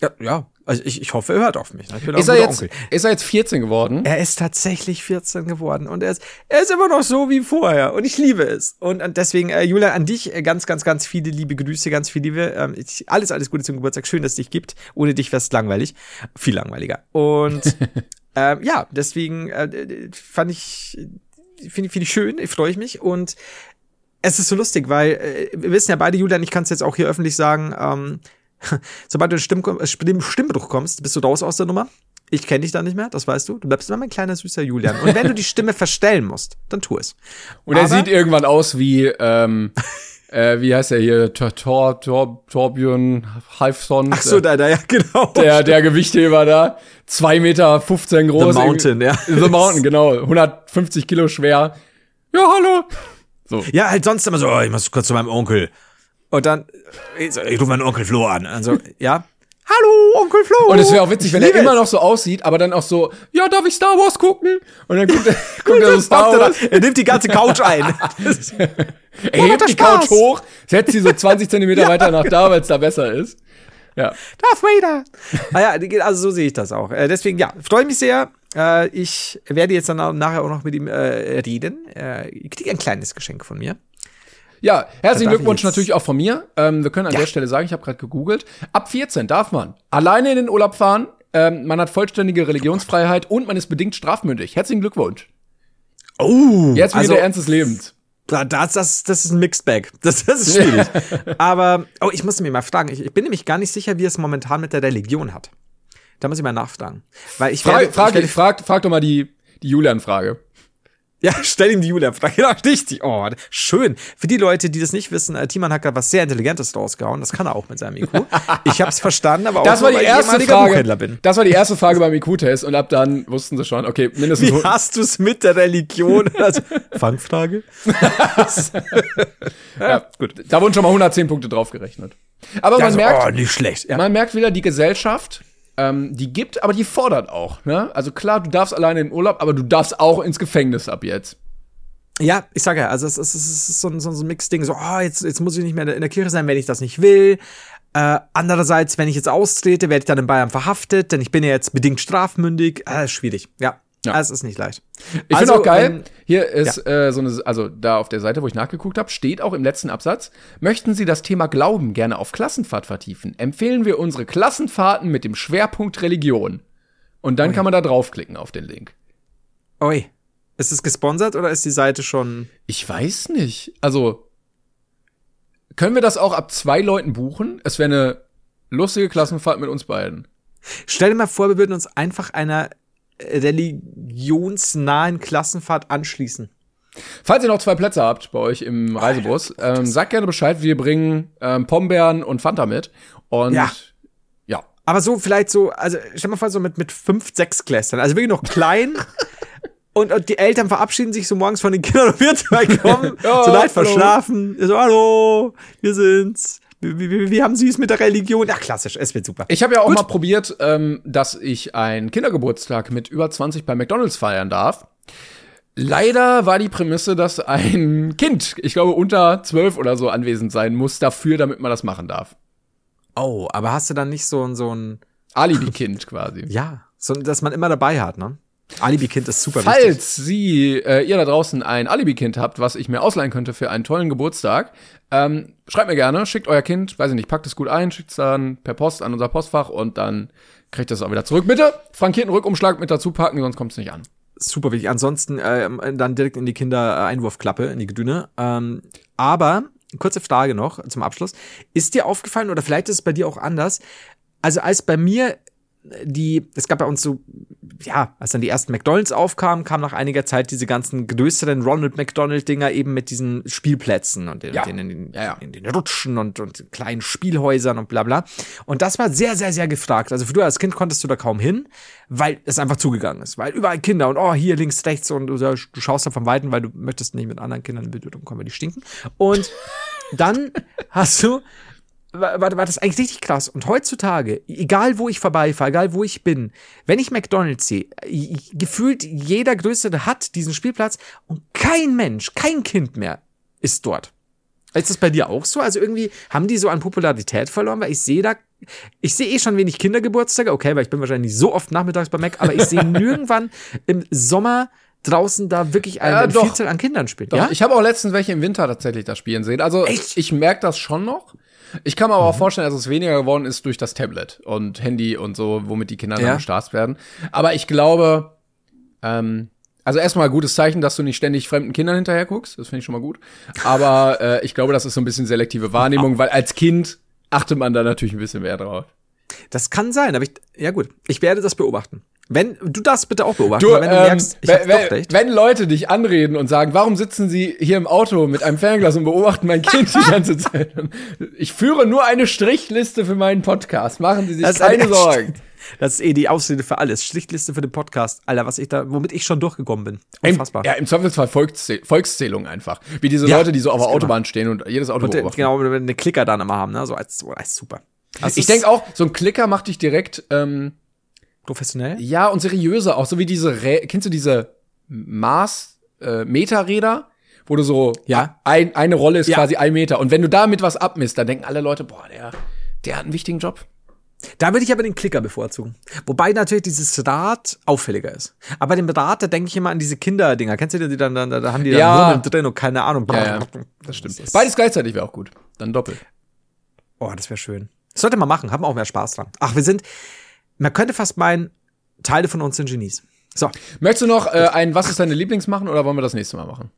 Ja, ja. Also ich, ich hoffe, er hört auf mich. Ist er, jetzt, Onkel. ist er jetzt 14 geworden? Er ist tatsächlich 14 geworden und er ist, er ist immer noch so wie vorher und ich liebe es. Und und deswegen, äh, Julia, an dich äh, ganz, ganz, ganz viele liebe Grüße, ganz viel Liebe. Ähm, ich, alles, alles Gute zum Geburtstag. Schön, dass es dich gibt. Ohne dich wär's langweilig. Viel langweiliger. Und ähm, ja, deswegen äh, fand ich, finde find ich schön, ich freue ich mich und es ist so lustig, weil äh, wir wissen ja beide, Julian, ich kann es jetzt auch hier öffentlich sagen, ähm, sobald du in Stimm Stimm Stimmbruch kommst, bist du raus aus der Nummer. Ich kenne dich dann nicht mehr, das weißt du. Du bleibst immer mein kleiner süßer Julian. Und wenn du die Stimme verstellen musst, dann tu es. Und er sieht irgendwann aus wie, ähm, äh, wie heißt er hier? Tor, Tor, Tor, Torbjörn Halfson. Ach so, da, da, ja, genau. der, der Gewichtheber da. 2 Meter 15 groß. The Mountain, ja. The Mountain, genau. 150 Kilo schwer. Ja, hallo. So. Ja, halt sonst immer so, oh, ich muss kurz zu meinem Onkel. Und dann, ich rufe meinen Onkel Flo an. Also, ja. Hallo, Onkel Flo. Und es wäre auch witzig, wenn er immer noch so aussieht, aber dann auch so, ja, darf ich Star Wars gucken? Und dann guckt er, guckt er so Star er, Wars. er nimmt die ganze Couch ein. Er hebt die. Couch hoch, setzt sie so 20 Zentimeter weiter nach da, weil es da besser ist. Ja. Darth Vader. ah ja, also so sehe ich das auch. Äh, deswegen, ja, freue mich sehr. Äh, ich werde jetzt dann nachher auch noch mit ihm äh, reden. Ich kriege ein kleines Geschenk von mir. Ja, herzlichen Glückwunsch natürlich auch von mir. Ähm, wir können an Ja. der Stelle sagen, ich habe gerade gegoogelt. Ab 14 darf man alleine in den Urlaub fahren. Ähm, man hat vollständige Religionsfreiheit und man ist bedingt strafmündig. Herzlichen Glückwunsch. Oh, Jetzt wieder also, der Ernst des Lebens. da- das, das, das ist ein Mixed Bag. Das, das ist schwierig. Aber, oh, ich muss mir mal fragen. Ich, ich bin nämlich gar nicht sicher, wie es momentan mit der Religion hat. Da muss ich mal nachfragen. Weil ich Frage, werde, frage, ich werde frag, frag doch mal die, die Julian-Frage. Ja, stell ihm die Julia-Frage. Genau, richtig. Oh, schön. Für die Leute, die das nicht wissen, äh, Timon hat gerade was sehr Intelligentes rausgehauen. Das kann er auch mit seinem IQ. Ich hab's verstanden, aber auch Das war die weil ich erste Frage. Bin. Das war die erste Frage beim IQ-Test und ab dann wussten sie schon, okay, mindestens. Wie hast du's mit der Religion? Also, Fangfrage? ja, gut. Da wurden schon mal 110 Punkte draufgerechnet. Aber man Also, merkt, oh, nicht schlecht. Ja. Man merkt wieder, die Gesellschaft, ähm, die gibt, aber die fordert auch. Ne? Also klar, du darfst alleine in Urlaub, aber du darfst auch ins Gefängnis ab jetzt. Ja, ich sage ja, also es ist, es ist so ein, so ein Mix-Ding, so, oh, jetzt, jetzt muss ich nicht mehr in der Kirche sein, wenn ich das nicht will. Äh, andererseits, wenn ich jetzt austrete, werde ich dann in Bayern verhaftet, denn ich bin ja jetzt bedingt strafmündig. Äh, schwierig, ja. Ja. Es ist nicht leicht. Ich Also, finde auch geil, ähm, hier ist äh, so eine, also da auf der Seite, wo ich nachgeguckt habe, steht auch im letzten Absatz, möchten Sie das Thema Glauben gerne auf Klassenfahrt vertiefen, empfehlen wir unsere Klassenfahrten mit dem Schwerpunkt Religion. Und dann kann man da draufklicken auf den Link. Oi. Ist es gesponsert oder ist die Seite schon. Ich weiß nicht. Also, können wir das auch ab zwei Leuten buchen? Es wäre eine lustige Klassenfahrt mit uns beiden. Stell dir mal vor, wir würden uns einfach einer religionsnahen Klassenfahrt anschließen. Falls ihr noch zwei Plätze habt bei euch im Reisebus, ähm, sagt gerne Bescheid. Wir bringen ähm, Pombeeren und Fanta mit. Und Ja. ja. Aber so vielleicht so, also stell mal vor, so mit, mit fünf, sechs Klässern. Also wirklich noch klein. Und, und die Eltern verabschieden sich so morgens von den Kindern und wir zwei kommen, Ja, so leicht hallo. verschlafen. So, hallo, wir sind's. Wie, wie, wie, haben Sie es mit der Religion? Ja, klassisch, es wird super. Ich habe ja auch Gut. mal probiert, ähm, dass ich einen Kindergeburtstag mit über 20 bei McDonalds feiern darf. Leider war die Prämisse, dass ein Kind, ich glaube unter 12 oder so anwesend sein muss dafür, damit man das machen darf. Oh, aber hast du dann nicht so ein, so ein, Alibi-Kind quasi. ja, so, dass man immer dabei hat, ne? Alibi-Kind ist super wichtig. Falls Sie, äh, ihr da draußen ein Alibi-Kind habt, was ich mir ausleihen könnte für einen tollen Geburtstag, ähm, schreibt mir gerne, schickt euer Kind, weiß ich nicht, packt es gut ein, schickt es dann per Post an unser Postfach und dann kriegt es auch wieder zurück. Bitte frankierten Rückumschlag mit dazu packen, sonst kommt es nicht an. super wichtig. Ansonsten ähm, dann direkt in die Kinder-Einwurfklappe, in die Gedüne. Ähm, aber, kurze Frage noch zum Abschluss. Ist dir aufgefallen, oder vielleicht ist es bei dir auch anders, also als bei mir die, es gab bei uns so, ja, als dann die ersten McDonalds aufkamen, kam nach einiger Zeit diese ganzen größeren Ronald McDonald-Dinger eben mit diesen Spielplätzen und den, Ja. den, den, Ja, ja. in den Rutschen und, und kleinen Spielhäusern und bla bla. Und das war sehr, sehr, sehr gefragt. Also früher als Kind konntest du da kaum hin, weil es einfach zugegangen ist. Weil überall Kinder und oh, hier links, rechts und du, du schaust da vom Weiten, weil du möchtest nicht mit anderen Kindern in Berührung kommen, weil die stinken. Und dann hast du war, war, das eigentlich richtig krass. Und heutzutage, egal wo ich vorbeifahre, egal wo ich bin, wenn ich McDonalds sehe, gefühlt jeder Größere hat diesen Spielplatz und kein Mensch, kein Kind mehr ist dort. Ist das bei dir auch so? Also irgendwie haben die so an Popularität verloren, weil ich sehe da ich sehe eh schon wenig Kindergeburtstage, okay, weil ich bin wahrscheinlich so oft nachmittags bei Mac, aber ich sehe nirgendwann im Sommer draußen da wirklich eine Ja, doch. Vielzahl an Kindern spielt. Doch, Ja? Ich habe auch letztens welche im Winter tatsächlich das spielen sehen. Also Echt? ich merke das schon noch. Ich kann mir aber auch Mhm. vorstellen, dass es weniger geworden ist durch das Tablet und Handy und so, womit die Kinder Ja. dann gestartet werden. Aber ich glaube, ähm, also erstmal gutes Zeichen, dass du nicht ständig fremden Kindern hinterher guckst. Das finde ich schon mal gut. Aber äh, ich glaube, das ist so ein bisschen selektive Wahrnehmung, weil als Kind achtet man da natürlich ein bisschen mehr drauf. Das kann sein, aber ich, ja gut, ich werde das beobachten. Wenn, du darfst bitte auch beobachten, Du, wenn du ähm, merkst, ich wenn, hab's wenn, wenn Leute dich anreden und sagen, warum sitzen sie hier im Auto mit einem Fernglas und beobachten mein Kind die ganze Zeit? Ich führe nur eine Strichliste für meinen Podcast. Machen Sie sich Das ist keine eine- Sorgen. Das ist eh die Ausrede für alles. Strichliste für den Podcast. Alter, was ich da, womit ich schon durchgekommen bin. Im, Unfassbar. ja, im Zweifelsfall Volkszäh Volkszählung einfach. Wie diese Ja, Leute, die so auf das der ist Autobahn stehen und jedes Auto Und äh, beobachten. genau, wenn wir eine Klicker dann immer haben, ne? So als, als super. Das Ich ist denke auch, so ein Klicker macht dich direkt, ähm, professionell. ja, und seriöser, auch so wie diese, Rä kennst du diese Maß, äh? Wo du so, Ja. ein, eine Rolle ist Ja. quasi ein Meter. Und wenn du damit was abmisst, dann denken alle Leute, boah, der, der hat einen wichtigen Job. Da würde ich aber den Klicker bevorzugen. Wobei natürlich dieses Rad auffälliger ist. Aber bei dem Rad, da denke ich immer an diese Kinderdinger. Kennst du die, die dann, dann da haben die dann Ja. Murmeln drin und keine Ahnung. Ja, ja, das stimmt. Beides gleichzeitig wäre auch gut. Dann doppelt. Oh, das wäre schön. Das sollte man machen, haben auch mehr Spaß dran. Ach, wir sind, man könnte fast meinen, Teile von uns sind Genies. So, Möchtest du noch äh, ein Was ist deine Lieblings machen oder wollen wir das nächste Mal machen?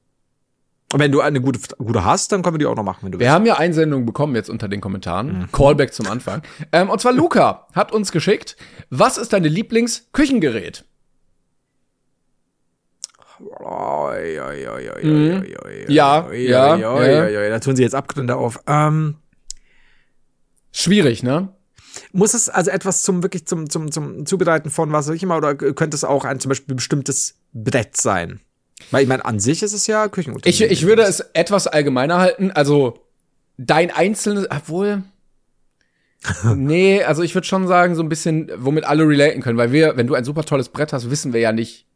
und wenn du eine gute, gute hast, dann können wir die auch noch machen, wenn du Wir willst. haben ja Einsendungen bekommen jetzt unter den Kommentaren. Callback zum Anfang. Ähm, und zwar Luca hat uns geschickt, was ist deine Lieblingsküchengerät? Oi, oi, oi, oi, oi, Mhm. oi, oi, Ja, oi, ja, oi, oi, ja. oi, oi. Da tun sie jetzt Abgründe auf. Ähm, Schwierig, ne? Muss es also etwas zum wirklich zum, zum, zum Zubereiten von was auch immer oder könnte es auch ein zum Beispiel bestimmtes Brett sein? Weil ich meine, an sich ist es ja Ich, Küchenutensilien. ich würde es etwas allgemeiner halten. Also dein einzelnes, obwohl. nee, also ich würde schon sagen, so ein bisschen, womit alle relaten können, weil wir, wenn du ein super tolles Brett hast, wissen wir ja nicht,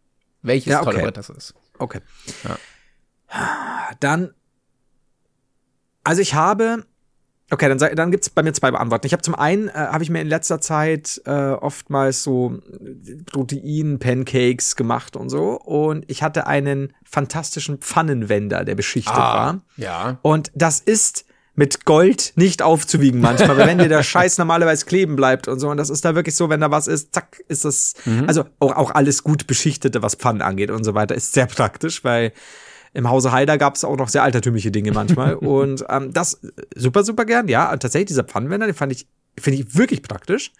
welches Ja, tolle okay. Brett das ist. Okay. Dann, also ich habe, okay, dann, dann gibt's bei mir zwei Beantworten. Ich habe zum einen, äh, habe ich mir in letzter Zeit äh, oftmals so Protein-Pancakes gemacht und so. Und ich hatte einen fantastischen Pfannenwender, der beschichtet war. ja. Und das ist mit Gold nicht aufzuwiegen manchmal, weil wenn dir der Scheiß normalerweise kleben bleibt und so, und das ist da wirklich so, wenn da was ist, zack, ist das, also auch, auch alles gut beschichtete, was Pfannen angeht und so weiter, ist sehr praktisch, weil im Hause Haider gab es auch noch sehr altertümliche Dinge manchmal und ähm, das super, super gern, ja, tatsächlich dieser Pfannenwender, den fand ich, finde ich wirklich praktisch.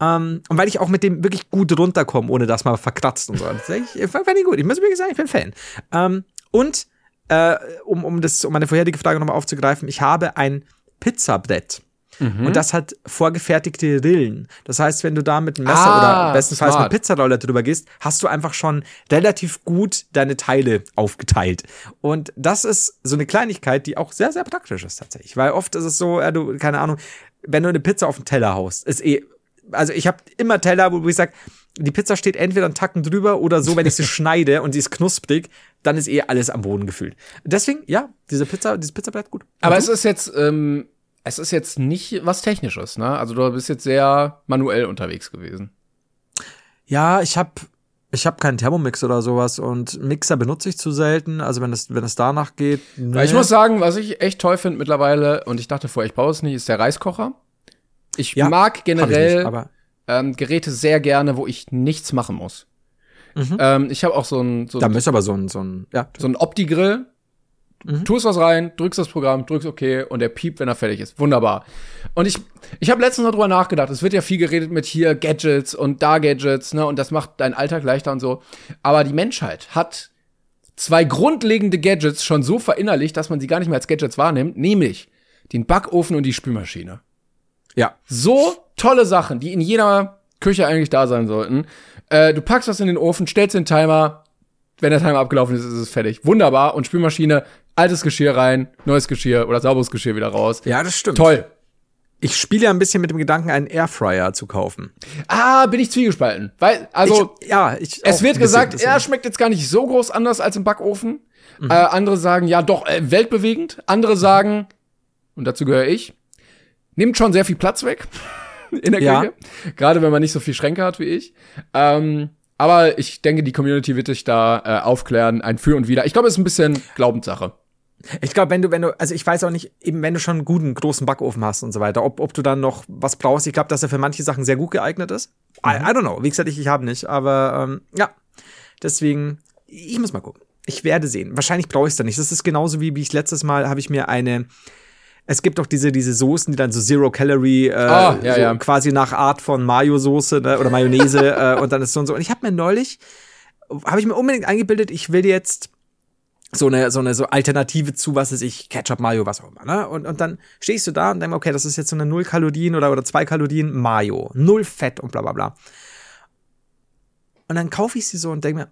Ähm, und weil ich auch mit dem wirklich gut runterkomme, ohne dass man verkratzt und so. Ist echt- fand ich gut. Ich muss wirklich sagen, ich bin Fan. Ähm, und äh, um, um, das, um meine vorherige Frage nochmal aufzugreifen, ich habe ein Pizzabrett. Mhm. Und das hat vorgefertigte Rillen. Das heißt, wenn du da mit einem Messer Ah, oder bestenfalls smart. mit Pizzaroller drüber gehst, hast du einfach schon relativ gut deine Teile aufgeteilt. Und das ist so eine Kleinigkeit, die auch sehr, sehr praktisch ist tatsächlich. Weil oft ist es so, ja, du, keine Ahnung, wenn du eine Pizza auf den Teller haust, ist eh, also ich habe immer Teller, wo ich sage, die Pizza steht entweder einen Tacken drüber oder so, wenn ich sie schneide und sie ist knusprig, dann ist eh alles am Boden gefühlt. Deswegen, ja, diese Pizza, dieses Pizzabrett gut. Aber es ist jetzt, ähm, es ist jetzt nicht was Technisches, ne? Also du bist jetzt sehr manuell unterwegs gewesen. Ja, ich habe ich hab keinen Thermomix oder sowas und Mixer benutze ich zu selten. Also wenn es wenn es danach geht. Weil ich nee. muss sagen, was ich echt toll finde mittlerweile, und ich dachte vorher, ich baue es nicht, ist der Reiskocher. Ich Ja, mag Hab ich generell nicht, aber ähm, Geräte sehr gerne, wo ich nichts machen muss. Mhm. Ähm, ich habe auch so ein, so, da müsste aber so ein so ein ja so ein Opti-Grill. Mhm. Tust was rein, drückst das Programm, drückst OK und der piept, wenn er fertig ist. Wunderbar. Und ich, ich habe letztens darüber nachgedacht. Es wird ja viel geredet mit hier Gadgets und da Gadgets, ne? Und das macht deinen Alltag leichter und so. Aber die Menschheit hat zwei grundlegende Gadgets schon so verinnerlicht, dass man sie gar nicht mehr als Gadgets wahrnimmt, nämlich den Backofen und die Spülmaschine. ja So tolle Sachen, die in jeder Küche eigentlich da sein sollten. Äh, du packst was in den Ofen, stellst den Timer, wenn der Timer abgelaufen ist, ist es fertig. Wunderbar. Und Spülmaschine, altes Geschirr rein, neues Geschirr oder sauberes Geschirr wieder raus. ja das stimmt. Toll. Ich spiele ja ein bisschen mit dem Gedanken, einen Airfryer zu kaufen. Ah, bin ich zwiegespalten. Weil, also, ich, ja, ich es wird bisschen, gesagt, bisschen. er schmeckt jetzt gar nicht so groß anders als im Backofen. Mhm. Äh, andere sagen, ja, doch, äh, weltbewegend. Andere sagen, und dazu gehöre ich, nimmt schon sehr viel Platz weg. in der Ja. Küche. Gerade wenn man nicht so viel Schränke hat wie ich. Ähm, aber ich denke, die Community wird dich da äh, aufklären, ein Für und Wider. Ich glaube, es ist ein bisschen Glaubenssache. Ich glaube, wenn du, wenn du, also ich weiß auch nicht, eben wenn du schon einen guten großen Backofen hast und so weiter, ob, ob du dann noch was brauchst. Ich glaube, dass er für manche Sachen sehr gut geeignet ist. I, I don't know. Wie gesagt, ich, ich habe nicht, aber ähm, ja. Deswegen, ich muss mal gucken. Ich werde sehen. Wahrscheinlich brauche ich es dann nicht. Das ist genauso wie, wie ich letztes Mal habe ich mir eine. Es gibt doch diese, diese Soßen, die dann so Zero Calorie, äh, Ah, ja, so ja. quasi nach Art von Mayo-Soße ne, oder Mayonnaise äh, und dann ist so und so. Und ich habe mir neulich, habe ich mir unbedingt eingebildet, ich will jetzt so eine, so eine so Alternative zu, was weiß ich, Ketchup, Mayo, was auch immer, ne? Und, und dann stehst du da und denkst, okay, das ist jetzt so eine null Kalorien oder, oder zwei Kalorien Mayo, null Fett und bla bla bla. Und dann kaufe ich sie so und denke mir,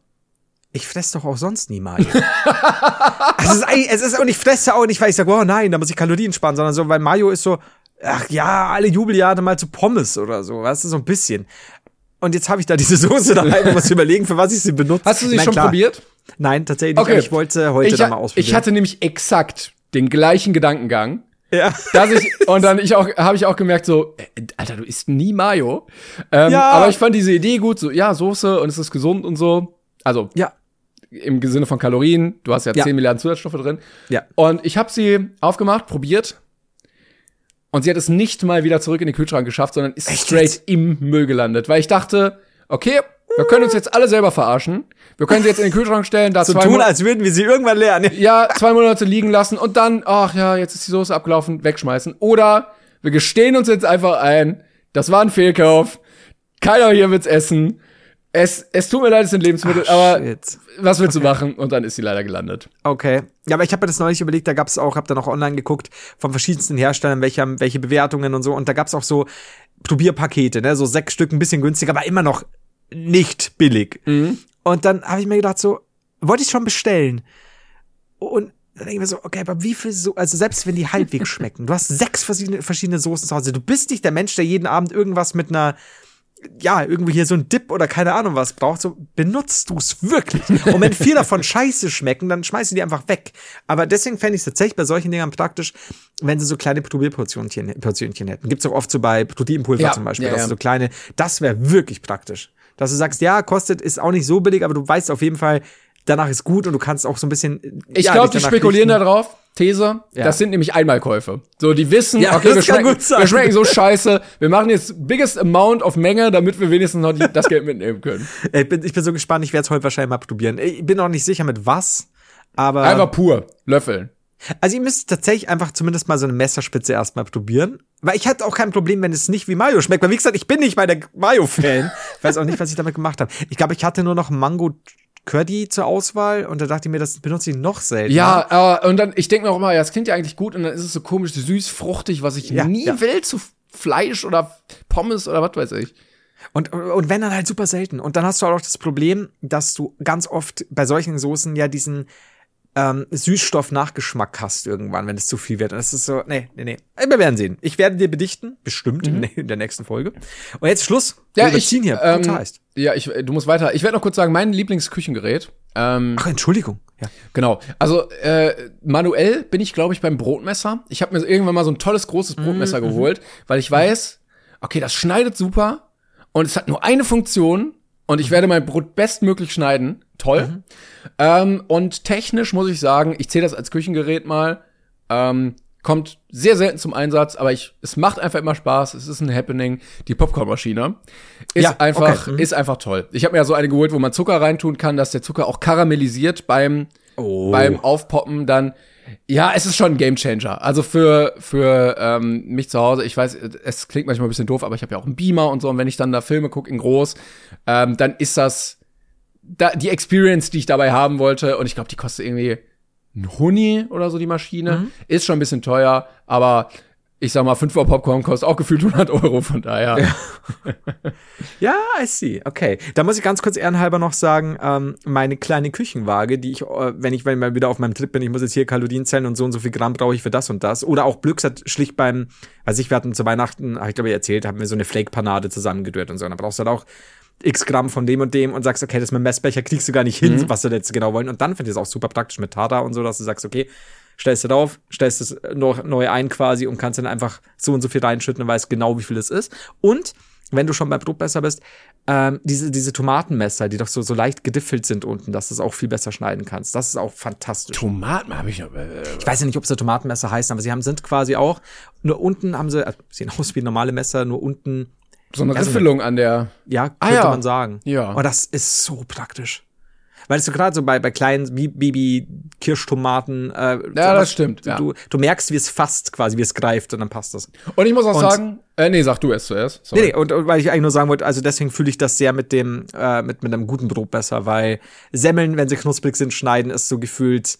ich fresse doch auch sonst nie Mayo. es ist, es ist, und ich fresse auch nicht, weil ich sage, oh nein, da muss ich Kalorien sparen, sondern so, weil Mayo ist so, ach ja, alle Jubeljahre mal zu Pommes oder so, weißt du, so ein bisschen. Und jetzt habe ich da diese Soße daheim und muss überlegen, für was ich sie benutze. Hast du sie mein, schon klar, probiert? Nein, tatsächlich nicht. aber Ich wollte heute ich, da mal ausprobieren. Ich hatte nämlich exakt den gleichen Gedankengang. ja. Dass ich, und dann ich auch, habe ich auch gemerkt, so, äh, Alter, du isst nie Mayo. Ähm, Ja. Aber ich fand diese Idee gut, so, ja, Soße und es ist gesund und so. Also, Ja. im Sinne von Kalorien, du hast ja, Ja. 10 Milliarden Zusatzstoffe drin. Ja. Und ich habe sie aufgemacht, probiert. Und sie hat es nicht mal wieder zurück in den Kühlschrank geschafft, sondern ist Echt straight im Müll gelandet. Weil ich dachte, okay, wir können uns jetzt alle selber verarschen. Wir können sie jetzt in den Kühlschrank stellen, da So zwei, tun, Mo als würden wir sie irgendwann lernen. ja, zwei Monate liegen lassen und dann, ach ja, jetzt ist die Soße abgelaufen, wegschmeißen. Oder wir gestehen uns jetzt einfach ein, das war ein Fehlkauf. Keiner hier wird's essen. Es, es tut mir leid, es sind Lebensmittel, Ach, aber shit. was willst du machen? Und dann ist sie leider gelandet. Okay. Ja, aber ich habe mir das neulich überlegt, da gab's auch, habe dann auch online geguckt, von verschiedensten Herstellern, welche, welche Bewertungen und so. Und da gab's auch so Probierpakete, ne? So sechs Stück, ein bisschen günstiger, aber immer noch nicht billig. Und dann habe ich mir gedacht, so, wollte ich schon bestellen. Und dann denke ich mir so, okay, aber wie viel so, also selbst wenn die halbwegs schmecken, du hast sechs verschiedene, verschiedene Soßen zu Hause, du bist nicht der Mensch, der jeden Abend irgendwas mit einer ja, irgendwie hier so ein Dip oder keine Ahnung was braucht, so benutzt du's wirklich. Und wenn vier davon scheiße schmecken, dann schmeißt du die einfach weg. Aber deswegen fände ich es tatsächlich bei solchen Dingern praktisch, wenn sie so kleine Probierportionchen Portionchen hätten. Gibt's auch oft so bei Proteinpulver Ja, zum Beispiel, ja, dass ja. du so kleine, das wäre wirklich praktisch. Dass du sagst, ja, kostet, ist auch nicht so billig, aber du weißt auf jeden Fall, danach ist gut und du kannst auch so ein bisschen. Ich ja, glaube, die spekulieren richten. da drauf. These, Ja. das sind nämlich Einmalkäufe. So, die wissen, Ja, okay, wir schmecken, wir schmecken so scheiße. Wir machen jetzt biggest amount of Menge, damit wir wenigstens noch die, das Geld mitnehmen können. Ich bin, ich bin so gespannt, ich werde es heute wahrscheinlich mal probieren. Ich bin noch nicht sicher mit was, aber. Einfach pur. Löffeln. Also ihr müsst tatsächlich einfach zumindest mal so eine Messerspitze erstmal probieren. Weil ich hatte auch kein Problem, wenn es nicht wie Mayo schmeckt. Weil wie gesagt, ich bin nicht mal der Mayo-Fan. ich weiß auch nicht, was ich damit gemacht habe. Ich glaube, ich hatte nur noch Mango Curdy zur Auswahl und da dachte ich mir, das benutze ich noch seltener. Ja, äh, und dann, ich denke mir auch immer, ja, das klingt ja eigentlich gut und dann ist es so komisch süß, fruchtig, was ich Ja, nie ja. will zu Fleisch oder Pommes oder was weiß ich. Und, und wenn dann halt super selten. Und dann hast du auch das Problem, dass du ganz oft bei solchen Soßen ja diesen ähm, Süßstoff-Nachgeschmack hast irgendwann, wenn es zu viel wird. Und das ist so, nee, nee, nee. Wir werden sehen. Ich werde dir bedichten, bestimmt in, in der nächsten Folge. Und jetzt Schluss. Mhm. Ja, ich, überziehen hier. ähm, heißt. ja, ich, du musst weiter. Ich werde noch kurz sagen, mein Lieblingsküchengerät. Ähm, Ach, Entschuldigung. Ja. Genau. Also äh, manuell bin ich, glaube ich, beim Brotmesser. Ich habe mir irgendwann mal so ein tolles großes Brotmesser geholt, weil ich weiß, okay, das schneidet super und es hat nur eine Funktion und ich werde mein Brot bestmöglich schneiden. Toll. Ähm, und technisch muss ich sagen, ich zähle das als Küchengerät mal. Ähm, kommt sehr selten zum Einsatz, aber ich, es macht einfach immer Spaß. Es ist ein Happening. Die Popcornmaschine ist Ja, einfach, okay. Mhm. ist einfach toll. Ich habe mir ja so eine geholt, wo man Zucker reintun kann, dass der Zucker auch karamellisiert beim Oh. beim Aufpoppen dann. Ja, es ist schon ein Gamechanger. Also für für ähm, mich zu Hause, ich weiß, es klingt manchmal ein bisschen doof, aber ich habe ja auch einen Beamer und so. Und wenn ich dann da Filme gucke in groß, ähm, dann ist das da, die Experience, die ich dabei haben wollte. Und ich glaube, die kostet irgendwie ein Huni oder so die Maschine. Mhm. Ist schon ein bisschen teuer, aber ich sag mal, 5 Uhr Popcorn kostet auch gefühlt 100 Euro. Von daher. Ja, I see. Okay. Da muss ich ganz kurz ehrenhalber noch sagen, ähm, meine kleine Küchenwaage, die ich, äh, wenn ich wenn ich mal wieder auf meinem Trip bin, ich muss jetzt hier Kalorien zählen und so und so viel Gramm brauche ich für das und das. Oder auch Blöcks hat schlicht beim, also ich, wir hatten zu Weihnachten, hab ich glaube ich erzählt, haben wir so eine Flake-Panade zusammengerührt und so. Und dann brauchst du halt auch x Gramm von dem und dem und sagst, okay, das mit dem Messbecher kriegst du gar nicht hin, was wir jetzt genau wollen. Und dann finde ich es auch super praktisch mit Tata und so, dass du sagst, okay, stellst du drauf, stellst es noch neu ein quasi und kannst dann einfach so und so viel reinschütten und weißt genau, wie viel es ist. Und wenn du schon beim Brotmesser bist, ähm, diese, diese Tomatenmesser, die doch so, so leicht gediffelt sind unten, dass du es auch viel besser schneiden kannst. Das ist auch fantastisch. Tomaten habe ich. Äh, Ich weiß ja nicht, ob sie Tomatenmesser heißen, aber sie haben, sind quasi auch, nur unten haben sie, also sehen aus wie normale Messer, nur unten, so eine Riffelung an der. ja, Ah, könnte ja. man sagen. Ja. Und das ist so praktisch. Weil es so gerade so bei, bei kleinen Baby-Kirschtomaten, äh, Ja, das stimmt, Du, ja. du, du merkst, wie es fasst quasi, wie es greift und dann passt das. Und ich muss auch Und- sagen, äh, nee, sag du es zuerst. Sorry. Nee, nee, und, und weil ich eigentlich nur sagen wollte, also deswegen fühle ich das sehr mit dem, äh, mit, mit einem guten Brot besser, weil Semmeln, wenn sie knusprig sind, schneiden, ist so gefühlt,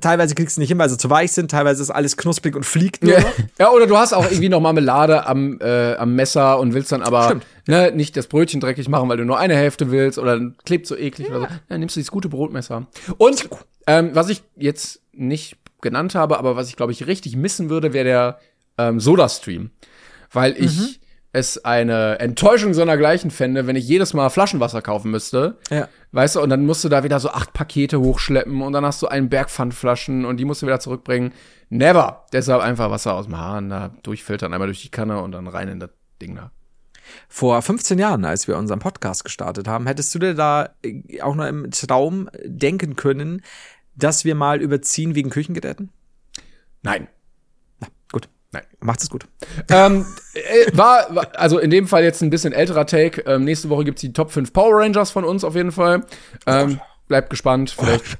teilweise kriegst du nicht hin, weil sie zu weich sind, teilweise ist alles knusprig und fliegt nur Ja. ja, oder du hast auch irgendwie noch Marmelade am, äh, am Messer und willst dann aber Stimmt. ne, nicht das Brötchen dreckig machen, weil du nur eine Hälfte willst oder klebt so eklig oder so. Dann nimmst du dieses gute Brotmesser. Und ähm, was ich jetzt nicht genannt habe, aber was ich glaube ich richtig missen würde, wäre der ähm, Soda-Stream. Weil ich Mhm. Es eine Enttäuschung sondergleichen fände, wenn ich jedes Mal Flaschenwasser kaufen müsste. Ja. Weißt du, und dann musst du da wieder so acht Pakete hochschleppen und dann hast du einen Berg Pfandflaschen und die musst du wieder zurückbringen. Never. Deshalb einfach Wasser aus dem Hahn da durchfiltern, einmal durch die Kanne und dann rein in das Ding da. Vor 15 Jahren, als wir unseren Podcast gestartet haben, hättest du dir da äh, auch noch im Traum denken können, dass wir mal überziehen wegen Küchengeräten? Nein. Nein. Macht es gut. ähm, äh, war, war, also in dem Fall jetzt ein bisschen älterer Take. Ähm, nächste Woche gibt's die Top 5 Power Rangers von uns auf jeden Fall. Ähm, bleibt gespannt. Vielleicht.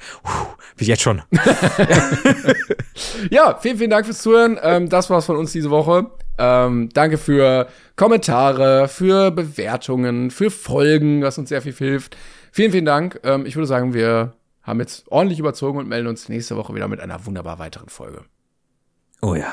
Wie jetzt schon. Ja, vielen, vielen Dank fürs Zuhören. Ähm, das war's von uns diese Woche. Ähm, danke für Kommentare, für Bewertungen, für Folgen, was uns sehr viel hilft. Vielen, vielen Dank. Ähm, ich würde sagen, wir haben jetzt ordentlich überzogen und melden uns nächste Woche wieder mit einer wunderbar weiteren Folge. Oh ja.